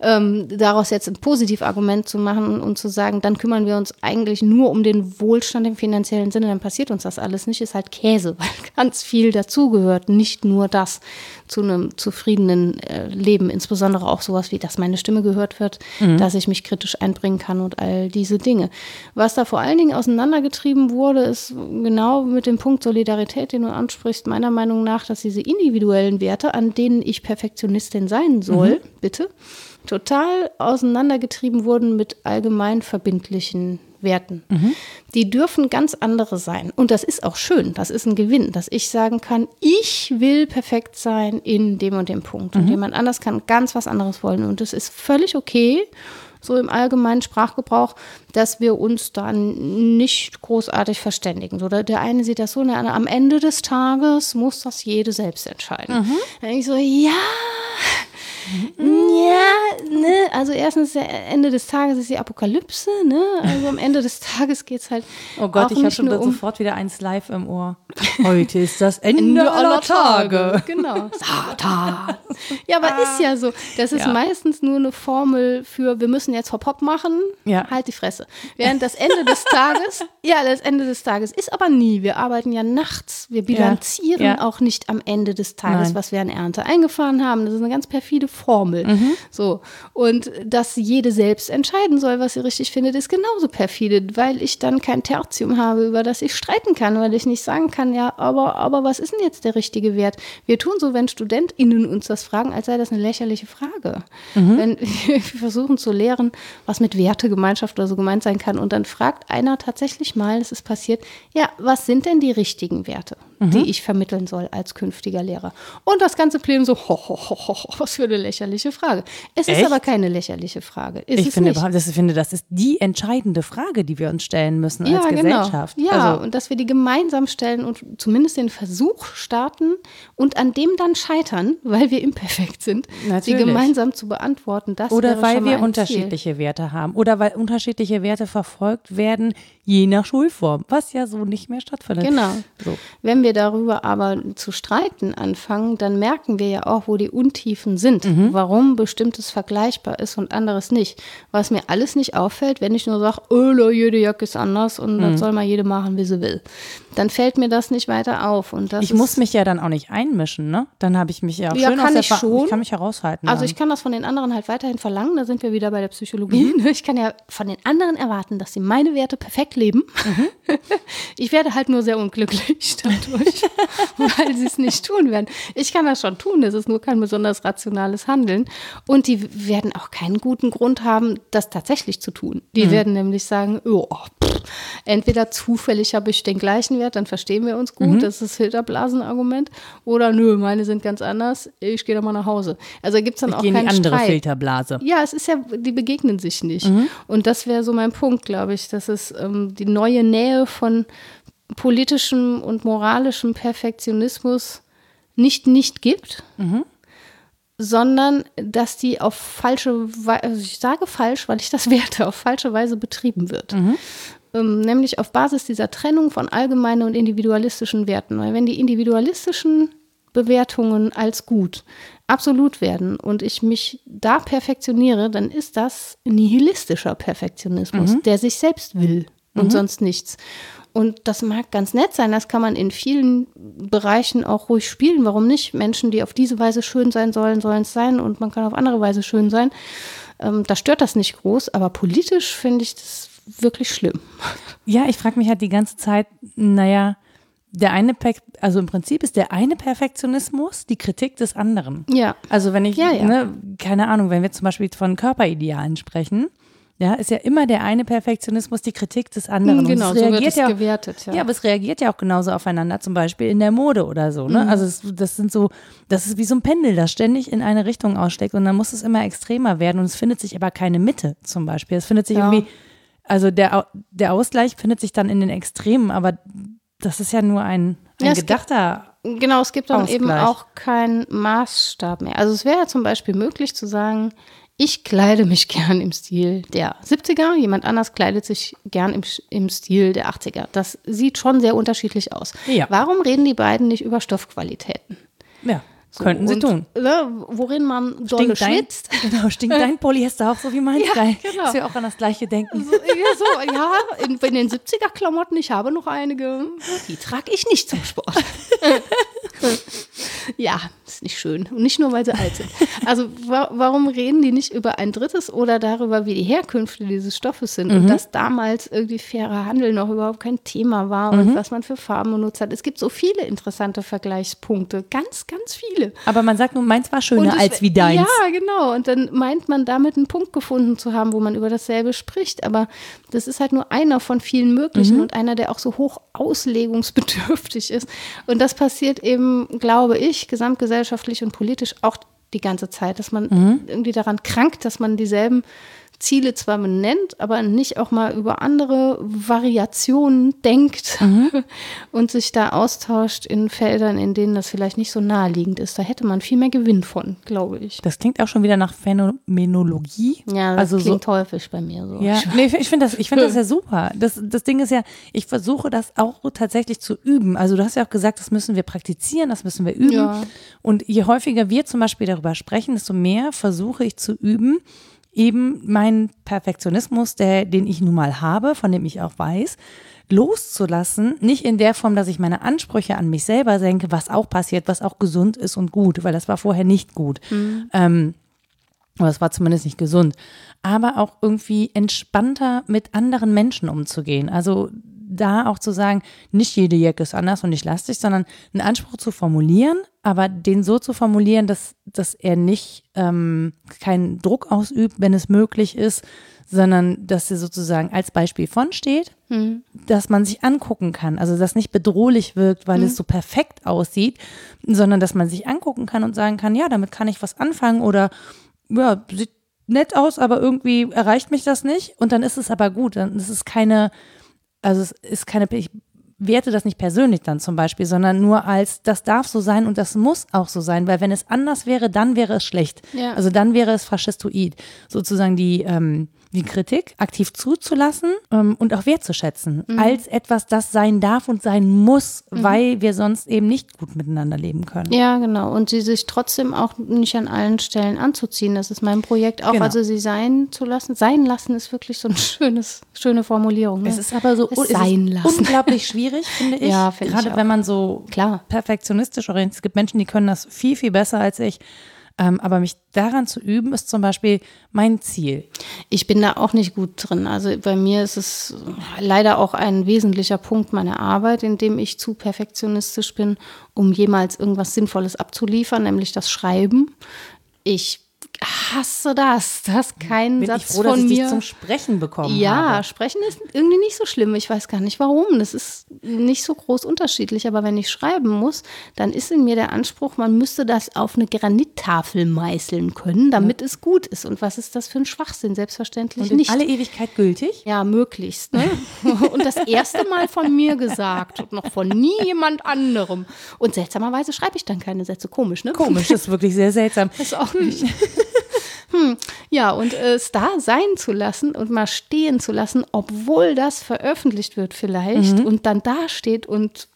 Ähm, daraus jetzt ein Positivargument zu machen und zu sagen, dann kümmern wir uns eigentlich nur um den Wohlstand im finanziellen Sinne, dann passiert uns das alles nicht, ist halt Käse, [LAUGHS] weil ganz viel dazugehört, nicht nur das zu einem zufriedenen äh, Leben, insbesondere auch sowas wie, dass meine Stimme gehört wird, mhm. dass ich mich kritisch einbringen kann und all diese Dinge. Was da vor allen Dingen auseinandergetrieben wurde, ist genau mit dem Punkt Solidarität, den du ansprichst, meiner Meinung nach, dass diese individuellen Werte, an denen ich Perfektionistin sein soll, mhm. bitte, total auseinandergetrieben wurden mit allgemein verbindlichen Werten. Mhm. Die dürfen ganz andere sein. Und das ist auch schön. Das ist ein Gewinn, dass ich sagen kann, ich will perfekt sein in dem und dem Punkt. Und mhm. jemand anders kann ganz was anderes wollen. Und es ist völlig okay, so im allgemeinen Sprachgebrauch, dass wir uns dann nicht großartig verständigen. So, der eine sieht das so, der andere, am Ende des Tages muss das jede selbst entscheiden. Mhm. Dann ich so, ja, ja, ne, also erstens, Ende des Tages ist die Apokalypse, ne? Also am Ende des Tages geht es halt.
Oh Gott, ich habe schon um sofort wieder eins live im Ohr. Heute ist das Ende, Ende aller Tage. Tage.
Genau. [LAUGHS] Satan. Ja, aber ah. ist ja so. Das ist ja. meistens nur eine Formel für, wir müssen jetzt Hop-Hop machen, ja. halt die Fresse. Während das Ende des Tages, [LAUGHS] ja, das Ende des Tages ist aber nie. Wir arbeiten ja nachts. Wir bilanzieren ja. auch nicht am Ende des Tages, Nein. was wir an Ernte eingefahren haben. Das ist eine ganz perfide Formel. Mhm. So. Und dass jede selbst entscheiden soll, was sie richtig findet, ist genauso perfide, weil ich dann kein Tertium habe, über das ich streiten kann, weil ich nicht sagen kann, ja, aber, aber was ist denn jetzt der richtige Wert? Wir tun so, wenn StudentInnen uns das fragen, als sei das eine lächerliche Frage. Mhm. Wenn wir versuchen zu lehren, was mit Wertegemeinschaft oder so gemeint sein kann und dann fragt einer tatsächlich mal, es ist passiert, ja, was sind denn die richtigen Werte? mhm. die ich vermitteln soll als künftiger Lehrer. Und das ganze Problem so, ho, ho, ho, ho, was für eine lächerliche Frage. Es Echt? ist aber keine lächerliche Frage. Ist
ich finde, das, finde, das ist die entscheidende Frage, die wir uns stellen müssen ja, als genau. Gesellschaft.
Ja, also, und dass wir die gemeinsam stellen und zumindest den Versuch starten und an dem dann scheitern, weil wir imperfekt sind, Natürlich. sie gemeinsam zu beantworten. Das
oder weil wir unterschiedliche Ziel. Werte haben oder weil unterschiedliche Werte verfolgt werden, je nach Schulform, was ja so nicht mehr stattfindet.
Genau. So. Wenn wir darüber aber zu streiten anfangen, dann merken wir ja auch, wo die Untiefen sind, mhm. warum bestimmtes vergleichbar ist und anderes nicht. Was mir alles nicht auffällt, wenn ich nur sage, oh, jede Jacke ist anders und mhm. das soll mal jede machen, wie sie will. Dann fällt mir das nicht weiter auf. Und
ich muss mich ja dann auch nicht einmischen, ne? Dann habe ich mich ja auch ja, schön
aus ich schon.
Ich kann mich heraushalten.
Also dann. ich kann das von den anderen halt weiterhin verlangen, da sind wir wieder bei der Psychologie. Mhm. Ich kann ja von den anderen erwarten, dass sie meine Werte perfekt leben. Mhm. [LAUGHS] Ich werde halt nur sehr unglücklich dadurch, [LAUGHS] weil sie es nicht tun werden. Ich kann das schon tun, es ist nur kein besonders rationales Handeln. Und die werden auch keinen guten Grund haben, das tatsächlich zu tun. Die mhm. werden nämlich sagen, oh, pff, entweder zufällig habe ich den gleichen Wert, dann verstehen wir uns gut, mhm. das ist das Filterblasenargument, oder nö, meine sind ganz anders, ich gehe da mal nach Hause. Also gibt es dann ich auch keinen die andere Streit.
Filterblase.
Ja, es ist ja, die begegnen sich nicht. Mhm. Und das wäre so mein Punkt, glaube ich, dass es ähm, die neue Nähe von politischem und moralischem Perfektionismus nicht nicht gibt, mhm. sondern dass die auf falsche Weise, also ich sage falsch, weil ich das [LAUGHS] werte, auf falsche Weise betrieben wird. Mhm. Ähm, nämlich auf Basis dieser Trennung von allgemeinen und individualistischen Werten. Weil wenn die individualistischen Bewertungen als gut absolut werden und ich mich da perfektioniere, dann ist das nihilistischer Perfektionismus, mhm. der sich selbst will und mhm. sonst nichts. Und das mag ganz nett sein, das kann man in vielen Bereichen auch ruhig spielen. Warum nicht? Menschen, die auf diese Weise schön sein sollen, sollen es sein und man kann auf andere Weise schön sein. Ähm, da stört das nicht groß, aber politisch finde ich das wirklich schlimm.
Ja, ich frage mich halt die ganze Zeit, naja, der eine, also im Prinzip ist der eine Perfektionismus die Kritik des anderen.
Ja.
Also wenn ich, ja, ja. Ne, keine Ahnung, wenn wir zum Beispiel von Körperidealen sprechen, ja, ist ja immer der eine Perfektionismus die Kritik des anderen.
Genau,
so
wird es ja auch, gewertet. Ja.
ja, aber es reagiert ja auch genauso aufeinander, zum Beispiel in der Mode oder so. Ne? Mhm. Also es, das sind so, das ist wie so ein Pendel, das ständig in eine Richtung aussteckt und dann muss es immer extremer werden und es findet sich aber keine Mitte zum Beispiel. Es findet sich ja. irgendwie, also der, der Ausgleich findet sich dann in den Extremen, aber das ist ja nur ein, ein ja, gedachter.
Gibt, genau, es gibt dann Ausgleich. eben auch keinen Maßstab mehr. Also es wäre ja zum Beispiel möglich zu sagen, ich kleide mich [LAUGHS] gern im Stil der 70er, jemand anders kleidet sich gern im, im Stil der 80er. Das sieht schon sehr unterschiedlich aus. Ja. Warum reden die beiden nicht über Stoffqualitäten?
Ja.
So,
Könnten sie tun.
Ne, worin man dolle
Stinkt dein,
schwitzt. [LAUGHS]
genau, stinkt dein [LAUGHS] Polyester auch so wie meins?
Ja,
Geil,
genau.
dass wir auch an das Gleiche denken.
So, ja, so, ja in, in den 70er-Klamotten, ich habe noch einige, die trage ich nicht zum Sport. [LAUGHS] ja, ist nicht schön. Und nicht nur, weil sie alt sind. Also wa warum reden die nicht über ein drittes oder darüber, wie die Herkünfte dieses Stoffes sind und dass damals irgendwie fairer Handel noch überhaupt kein Thema war und was man für Farben benutzt hat. Es gibt so viele interessante Vergleichspunkte, ganz, ganz viele.
Aber man sagt nur, meins war schöner
es-
als wie deins.
Ja, genau. Und dann meint man damit einen Punkt gefunden zu haben, wo man über dasselbe spricht. Aber das ist halt nur einer von vielen möglichen
Mhm.
und einer, der auch so hoch auslegungsbedürftig ist. Und das passiert eben, glaube ich, gesamtgesellschaftlich und politisch auch die ganze Zeit, dass man
Mhm.
irgendwie daran krankt, dass man dieselben Ziele zwar benennt, aber nicht auch mal über andere Variationen denkt
Mhm. [LAUGHS]
und sich da austauscht in Feldern, in denen das vielleicht nicht so naheliegend ist. Da hätte man viel mehr Gewinn von, glaube ich.
Das klingt auch schon wieder nach Phänomenologie.
Ja, das
also so,
klingt häufig bei mir so.
Ja, nee, ich finde das, ich finde das ja [LAUGHS] super. Das, das Ding ist ja, ich versuche das auch tatsächlich zu üben. Also du hast ja auch gesagt, das müssen wir praktizieren, das müssen wir üben.
Ja.
Und je häufiger wir zum Beispiel darüber sprechen, desto mehr versuche ich zu üben, eben meinen Perfektionismus, der, den ich nun mal habe, von dem ich auch weiß, loszulassen. Nicht in der Form, dass ich meine Ansprüche an mich selber senke, was auch passiert, was auch gesund ist und gut, weil das war vorher nicht gut. Ähm, oder es war zumindest nicht gesund. Aber auch irgendwie entspannter mit anderen Menschen umzugehen. Also da auch zu sagen, nicht jede Jacke ist anders und nicht lastig, sondern einen Anspruch zu formulieren, aber den so zu formulieren, dass, dass er nicht ähm, keinen Druck ausübt, wenn es möglich ist, sondern dass er sozusagen als Beispiel von steht, dass man sich angucken kann. Also das nicht bedrohlich wirkt, weil es so perfekt aussieht, sondern dass man sich angucken kann und sagen kann, ja, damit kann ich was anfangen oder ja, sieht nett aus, aber irgendwie erreicht mich das nicht. Und dann ist es aber gut. Dann ist es keine, also es ist keine, ich werte das nicht persönlich dann zum Beispiel, sondern nur als, das darf so sein und das muss auch so sein, weil wenn es anders wäre, dann wäre es schlecht.
Ja.
Also dann wäre es faschistoid. Sozusagen die, ähm, die Kritik aktiv zuzulassen ähm, und auch wertzuschätzen, als etwas, das sein darf und sein muss, weil wir sonst eben nicht gut miteinander leben können.
Ja, genau. Und sie sich trotzdem auch nicht an allen Stellen anzuziehen. Das ist mein Projekt auch.
Genau.
Also sie sein zu lassen. Sein lassen ist wirklich so eine [LAUGHS] schönes, schöne Formulierung. Ne?
Es ist aber so
Es
es
sein
ist
lassen.
unglaublich schwierig, [LAUGHS] finde ich.
Ja, finde ich
Gerade wenn man so
Klar.
perfektionistisch orientiert. Es gibt Menschen, die können das viel, viel besser als ich. Ähm, aber mich daran zu üben, ist zum Beispiel mein Ziel.
Ich bin da auch nicht gut drin. Also bei mir ist es leider auch ein wesentlicher Punkt meiner Arbeit, in dem ich zu perfektionistisch bin, um jemals irgendwas Sinnvolles abzuliefern, nämlich das Schreiben. Ich hasse das. Das ist kein
Bin
Satz
ich froh, dass
von
ich
mir.
dich zum Sprechen bekommen
Ja,
habe.
sprechen ist irgendwie nicht so schlimm. Ich weiß gar nicht warum. Das ist nicht so groß unterschiedlich. Aber wenn ich schreiben muss, dann ist in mir der Anspruch, man müsste das auf eine Granittafel meißeln können, damit es gut ist. Und was ist das für ein Schwachsinn? Selbstverständlich
Und
nicht.
alle Ewigkeit gültig?
Ja, möglichst. Ne? [LAUGHS] Und das erste Mal von mir gesagt und noch von nie jemand anderem. Und seltsamerweise schreibe ich dann keine Sätze. Komisch, ne?
Komisch, das ist wirklich sehr seltsam. [LAUGHS]
Das auch nicht. [LAUGHS] hm. Ja, und äh, es da sein zu lassen und mal stehen zu lassen, obwohl das veröffentlicht wird vielleicht und dann dasteht und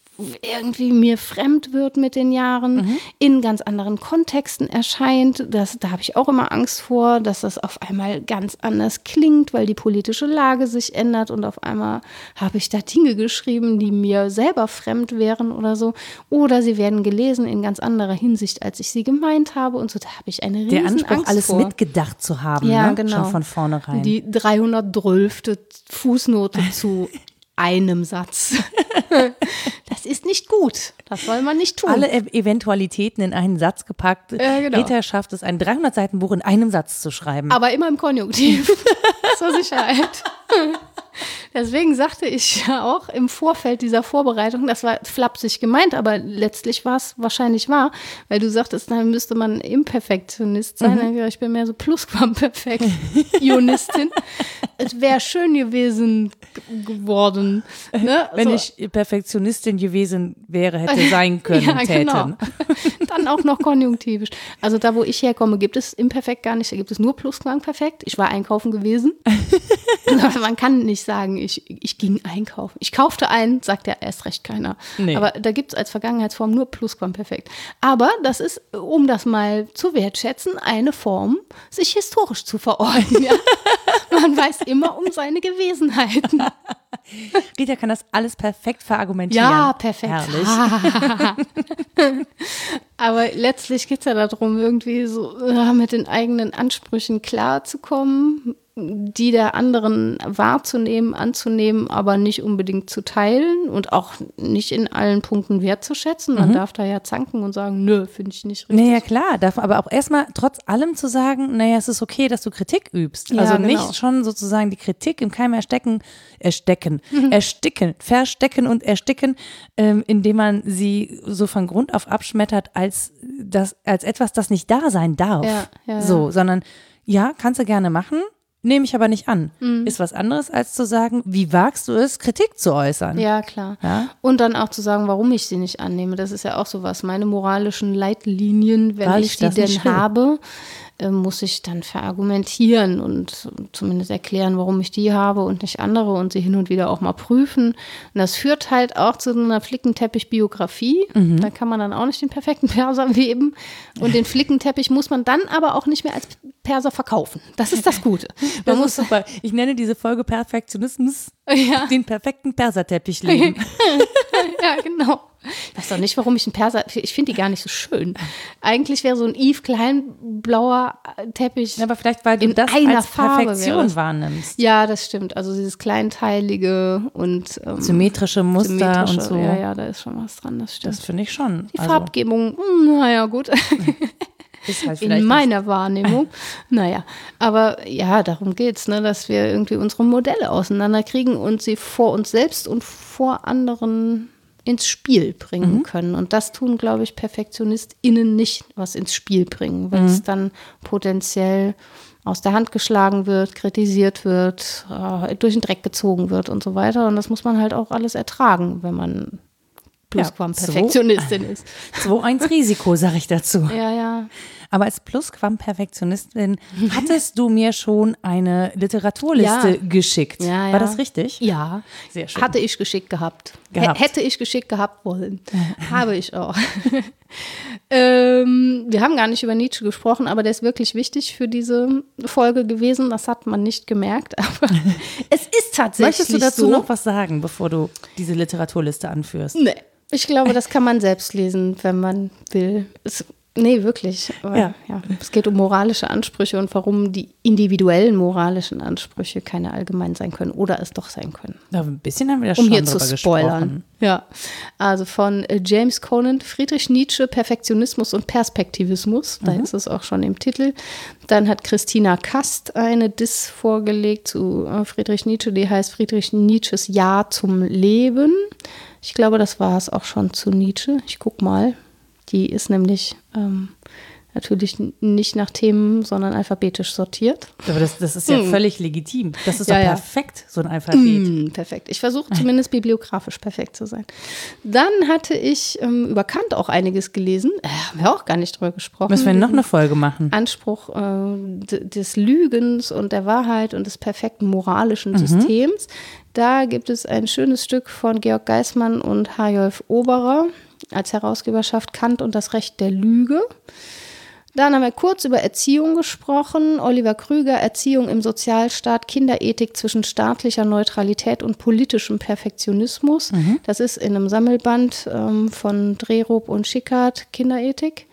irgendwie mir fremd wird mit den Jahren, in ganz anderen Kontexten erscheint. Das, da habe ich auch immer Angst vor, dass das auf einmal ganz anders klingt, weil die politische Lage sich ändert und auf einmal habe ich da Dinge geschrieben, die mir selber fremd wären oder so. Oder sie werden gelesen in ganz anderer Hinsicht, als ich sie gemeint habe. Und so, da habe ich eine riesen
Der Anspruch,
Angst
alles
vor.
mitgedacht zu haben,
Ja,
ne?
genau.
schon von vornherein.
Die 312. Fußnote [LAUGHS] zu einem Satz. [LAUGHS] Das ist nicht gut. Das soll man nicht tun.
Alle E- Eventualitäten in einen Satz gepackt.
Ja, genau.
Rita schafft es, ein 300 Seiten Buch in einem Satz zu schreiben.
Aber immer im Konjunktiv. [LAUGHS] Zur Sicherheit. Deswegen sagte ich [LAUGHS] ja auch im Vorfeld dieser Vorbereitung, das war flapsig gemeint, aber letztlich war es wahrscheinlich wahr, weil du sagtest, dann müsste man Imperfektionist sein. Hab Ich ich bin mehr so Plusquamperfektionistin. [LAUGHS] es wäre schön gewesen geworden. Ne?
Wenn
so.
ich Perfektionistin gewesen wäre, hätte [LAUGHS] sein können,
ja,
täten.
genau. Dann auch noch konjunktivisch. Also da, wo ich herkomme, gibt es Imperfekt gar nicht. Da gibt es nur Plusquamperfekt. Ich war einkaufen gewesen. Man kann nicht sagen, ich, ich ging einkaufen. Ich kaufte ein, sagt ja erst recht keiner.
Nee.
Aber da gibt es als Vergangenheitsform nur Plusquamperfekt. Aber das ist, um das mal zu wertschätzen, eine Form, sich historisch zu verorten. [LAUGHS] Ja? Man weiß immer um seine Gewesenheiten. [LAUGHS]
Rita kann das alles perfekt verargumentieren.
Ja, perfekt.
Herrlich. [LAUGHS]
Aber letztlich geht es ja darum, irgendwie so ja, mit den eigenen Ansprüchen klarzukommen, die der anderen wahrzunehmen, anzunehmen, aber nicht unbedingt zu teilen und auch nicht in allen Punkten wertzuschätzen. Man darf da ja zanken und sagen, nö, finde ich nicht richtig.
Naja, klar, darf aber auch erstmal trotz allem zu sagen, naja, es ist okay, dass du Kritik übst.
Ja,
also
genau.
nicht schon sozusagen die Kritik im Keim erstecken, erstecken, ersticken, verstecken und ersticken, ähm, indem man sie so von Grund auf abschmettert als, das, als etwas, das nicht da sein darf.
Ja, ja.
So, sondern ja, kannst du gerne machen, nehme ich aber nicht an.
Mhm.
Ist was anderes, als zu sagen, wie wagst du es, Kritik zu äußern?
Ja, klar.
Ja.
Und dann auch zu sagen, warum ich sie nicht annehme. Das ist ja auch sowas. Meine moralischen Leitlinien, wenn
Weil
ich
ich
die denn
will.
habe, muss ich dann verargumentieren und zumindest erklären, warum ich die habe und nicht andere und sie hin und wieder auch mal prüfen. Und das führt halt auch zu einer Flickenteppich-Biografie.
Mhm.
Da kann man dann auch nicht den perfekten Perser [LAUGHS] weben. Und den Flickenteppich muss man dann aber auch nicht mehr als Perser verkaufen. Das ist das Gute. [LAUGHS]
Das
Man
ist
muss
super. Ich nenne diese Folge Perfektionismus [LAUGHS]
Ja.
den perfekten Perserteppich legen.
Ja, genau. Ich weiß doch nicht, warum ich einen Perser. Ich finde die gar nicht so schön. Eigentlich wäre so ein Yves Klein blauer Teppich.
Ja, aber vielleicht, weil du das
einer
als
Farbe wäre
Perfektion
es.
wahrnimmst.
Ja, das stimmt. Also dieses kleinteilige und ähm,
Symmetrische Muster
symmetrische.
und so.
Ja, ja, da ist schon was dran. Das stimmt.
Das finde ich schon.
die
Also,
Farbgebung, hm, naja, gut. [LAUGHS]
ist halt
In meiner Wahrnehmung. [LAUGHS] naja, aber ja, darum geht's, ne, dass wir irgendwie unsere Modelle auseinanderkriegen und sie vor uns selbst und vor anderen ins Spiel bringen
Mhm.
können. Und das tun, glaube ich, PerfektionistInnen nicht, was ins Spiel bringen, weil
Mhm.
es dann potenziell aus der Hand geschlagen wird, kritisiert wird, äh, durch den Dreck gezogen wird und so weiter. Und das muss man halt auch alles ertragen, wenn man Plusquam-Perfektionistin ist. [LAUGHS]
2-1 Risiko, sage ich dazu.
Ja, ja.
Aber als Plusquam-Perfektionistin [LAUGHS] hattest du mir schon eine Literaturliste
Ja.
geschickt.
Ja, ja.
War das richtig?
Ja,
Sehr schön.
hatte ich geschickt gehabt.
Gehabt.
Hätte ich geschickt gehabt wollen. [LAUGHS] Habe ich auch. [LAUGHS] ähm, wir haben gar nicht über Nietzsche gesprochen, aber der ist wirklich wichtig für diese Folge gewesen. Das hat man nicht gemerkt, aber es ist tatsächlich
Möchtest du dazu
so.
noch was sagen, bevor du diese Literaturliste anführst?
Nee. Ich glaube, das kann man selbst lesen, wenn man will. Es, nee, wirklich. Aber,
Ja.
ja. Es geht um moralische Ansprüche und warum die individuellen moralischen Ansprüche keine allgemein sein können oder es doch sein können.
Ja, ein bisschen haben wir ja
Um
schon
hier zu spoilern.
gesprochen.
Ja. Also von äh, James Conant, Friedrich Nietzsche, Perfektionismus und Perspektivismus. Da ist es auch schon im Titel. Dann hat Christina Kast eine Diss vorgelegt zu äh, Friedrich Nietzsche, die heißt Friedrich Nietzsches Ja zum Leben. Ich glaube, das war es auch schon zu Nietzsche. Ich guck mal. Die ist nämlich ähm, natürlich nicht nach Themen, sondern alphabetisch sortiert.
Aber das, das ist ja völlig legitim. Das ist
Hm. Ja,
doch
ja.
perfekt, so ein Alphabet.
Mm, perfekt. Ich versuche zumindest bibliografisch perfekt zu sein. Dann hatte ich ähm, über Kant auch einiges gelesen. Äh, haben wir auch gar nicht drüber gesprochen.
Müssen wir noch eine Folge machen?
Anspruch äh, des Lügens und der Wahrheit und des perfekten moralischen Systems. Da gibt es ein schönes Stück von Georg Geismann und Harjolf Oberer als Herausgeberschaft Kant und das Recht der Lüge. Dann haben wir kurz über Erziehung gesprochen. Oliver Krüger, Erziehung im Sozialstaat, Kinderethik zwischen staatlicher Neutralität und politischem Perfektionismus. Das ist in einem Sammelband ähm, von Drerob und Schickard, Kinderethik.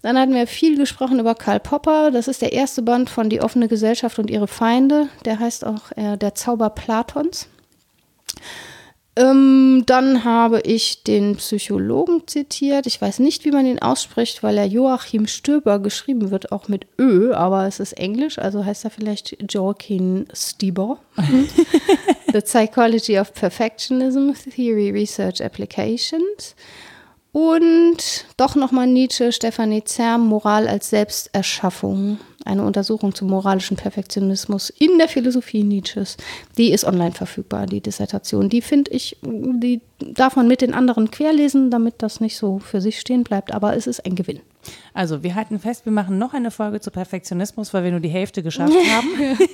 Dann hatten wir viel gesprochen über Karl Popper. Das ist der erste Band von Die offene Gesellschaft und ihre Feinde. Der heißt auch äh, Der Zauber Platons. Ähm, dann habe ich den Psychologen zitiert. Ich weiß nicht, wie man ihn ausspricht, weil er Joachim Stöber geschrieben wird, auch mit Ö, aber es ist Englisch, also heißt er vielleicht Joachim Stieber. [LAUGHS] The Psychology of Perfectionism, Theory, Research, Applications. Und doch nochmal Nietzsche, Stefanie Zerm, Moral als Selbsterschaffung. Eine Untersuchung zum moralischen Perfektionismus in der Philosophie Nietzsches. Die ist online verfügbar, die Dissertation. Die finde ich, die darf man mit den anderen querlesen, damit das nicht so für sich stehen bleibt, aber es ist ein Gewinn.
Also, wir halten fest, wir machen noch eine Folge zu Perfektionismus, weil wir nur die Hälfte geschafft [LAUGHS] haben.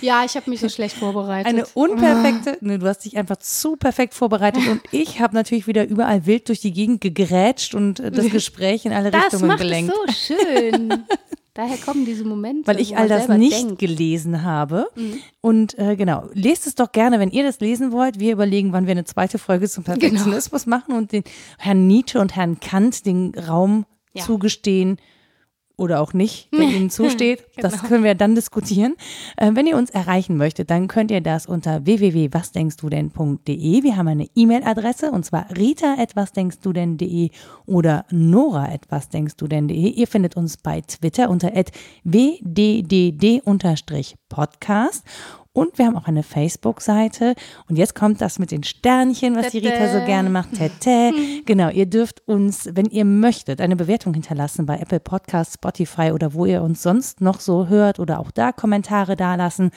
ja, ich habe mich so schlecht vorbereitet.
Eine unperfekte, ne, du hast dich einfach zu perfekt vorbereitet und ich habe natürlich wieder überall wild durch die Gegend gegrätscht und das [LAUGHS] Gespräch in alle
das
Richtungen
macht
gelenkt.
Es so schön. [LAUGHS] Daher kommen diese Momente.
Weil ich all das nicht denkt. gelesen habe. Mhm. Und äh, genau, lest es doch gerne, wenn ihr das lesen wollt. Wir überlegen, wann wir eine zweite Folge zum genau. Perfektionismus genau. machen und den Herrn Nietzsche und Herrn Kant den Raum ja. zugestehen, oder auch nicht, wenn Ihnen [LAUGHS] zusteht. genau. Das können wir dann diskutieren. Äh, wenn ihr uns erreichen möchtet, dann könnt ihr das unter www.wasdenkstudenn.de. Wir haben eine E-Mail-Adresse und zwar rita.wasdenkstudenn.de oder nora.wasdenkstudenn.de. Ihr findet uns bei Twitter unter wddd-podcast und wir haben auch eine Facebook-Seite. Und jetzt kommt das mit den Sternchen, was die Rita so gerne macht. Tete. [LAUGHS] Genau, ihr dürft uns, wenn ihr möchtet, eine Bewertung hinterlassen bei Apple Podcasts, Spotify oder wo ihr uns sonst noch so hört oder auch da Kommentare dalassen.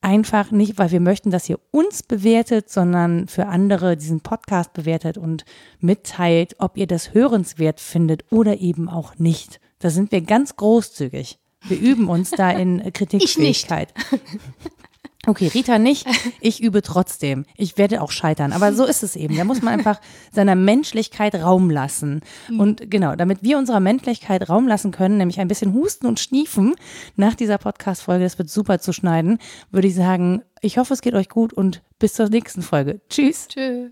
Einfach nicht, weil wir möchten, dass ihr uns bewertet, sondern für andere diesen Podcast bewertet und mitteilt, ob ihr das hörenswert findet oder eben auch nicht. Da sind wir ganz großzügig. Wir üben uns da in [LAUGHS] Kritikfähigkeit. [LAUGHS] Okay, Rita nicht. [LAUGHS] Ich übe trotzdem. Ich werde auch scheitern. Aber so ist es eben. Da muss man einfach seiner Menschlichkeit Raum lassen. Mhm. Und genau, damit wir unserer Menschlichkeit Raum lassen können, nämlich ein bisschen husten und schniefen nach dieser Podcast-Folge, das wird super zu schneiden, würde ich sagen, ich hoffe, es geht euch gut und bis zur nächsten Folge. Tschüss.
Tschüss.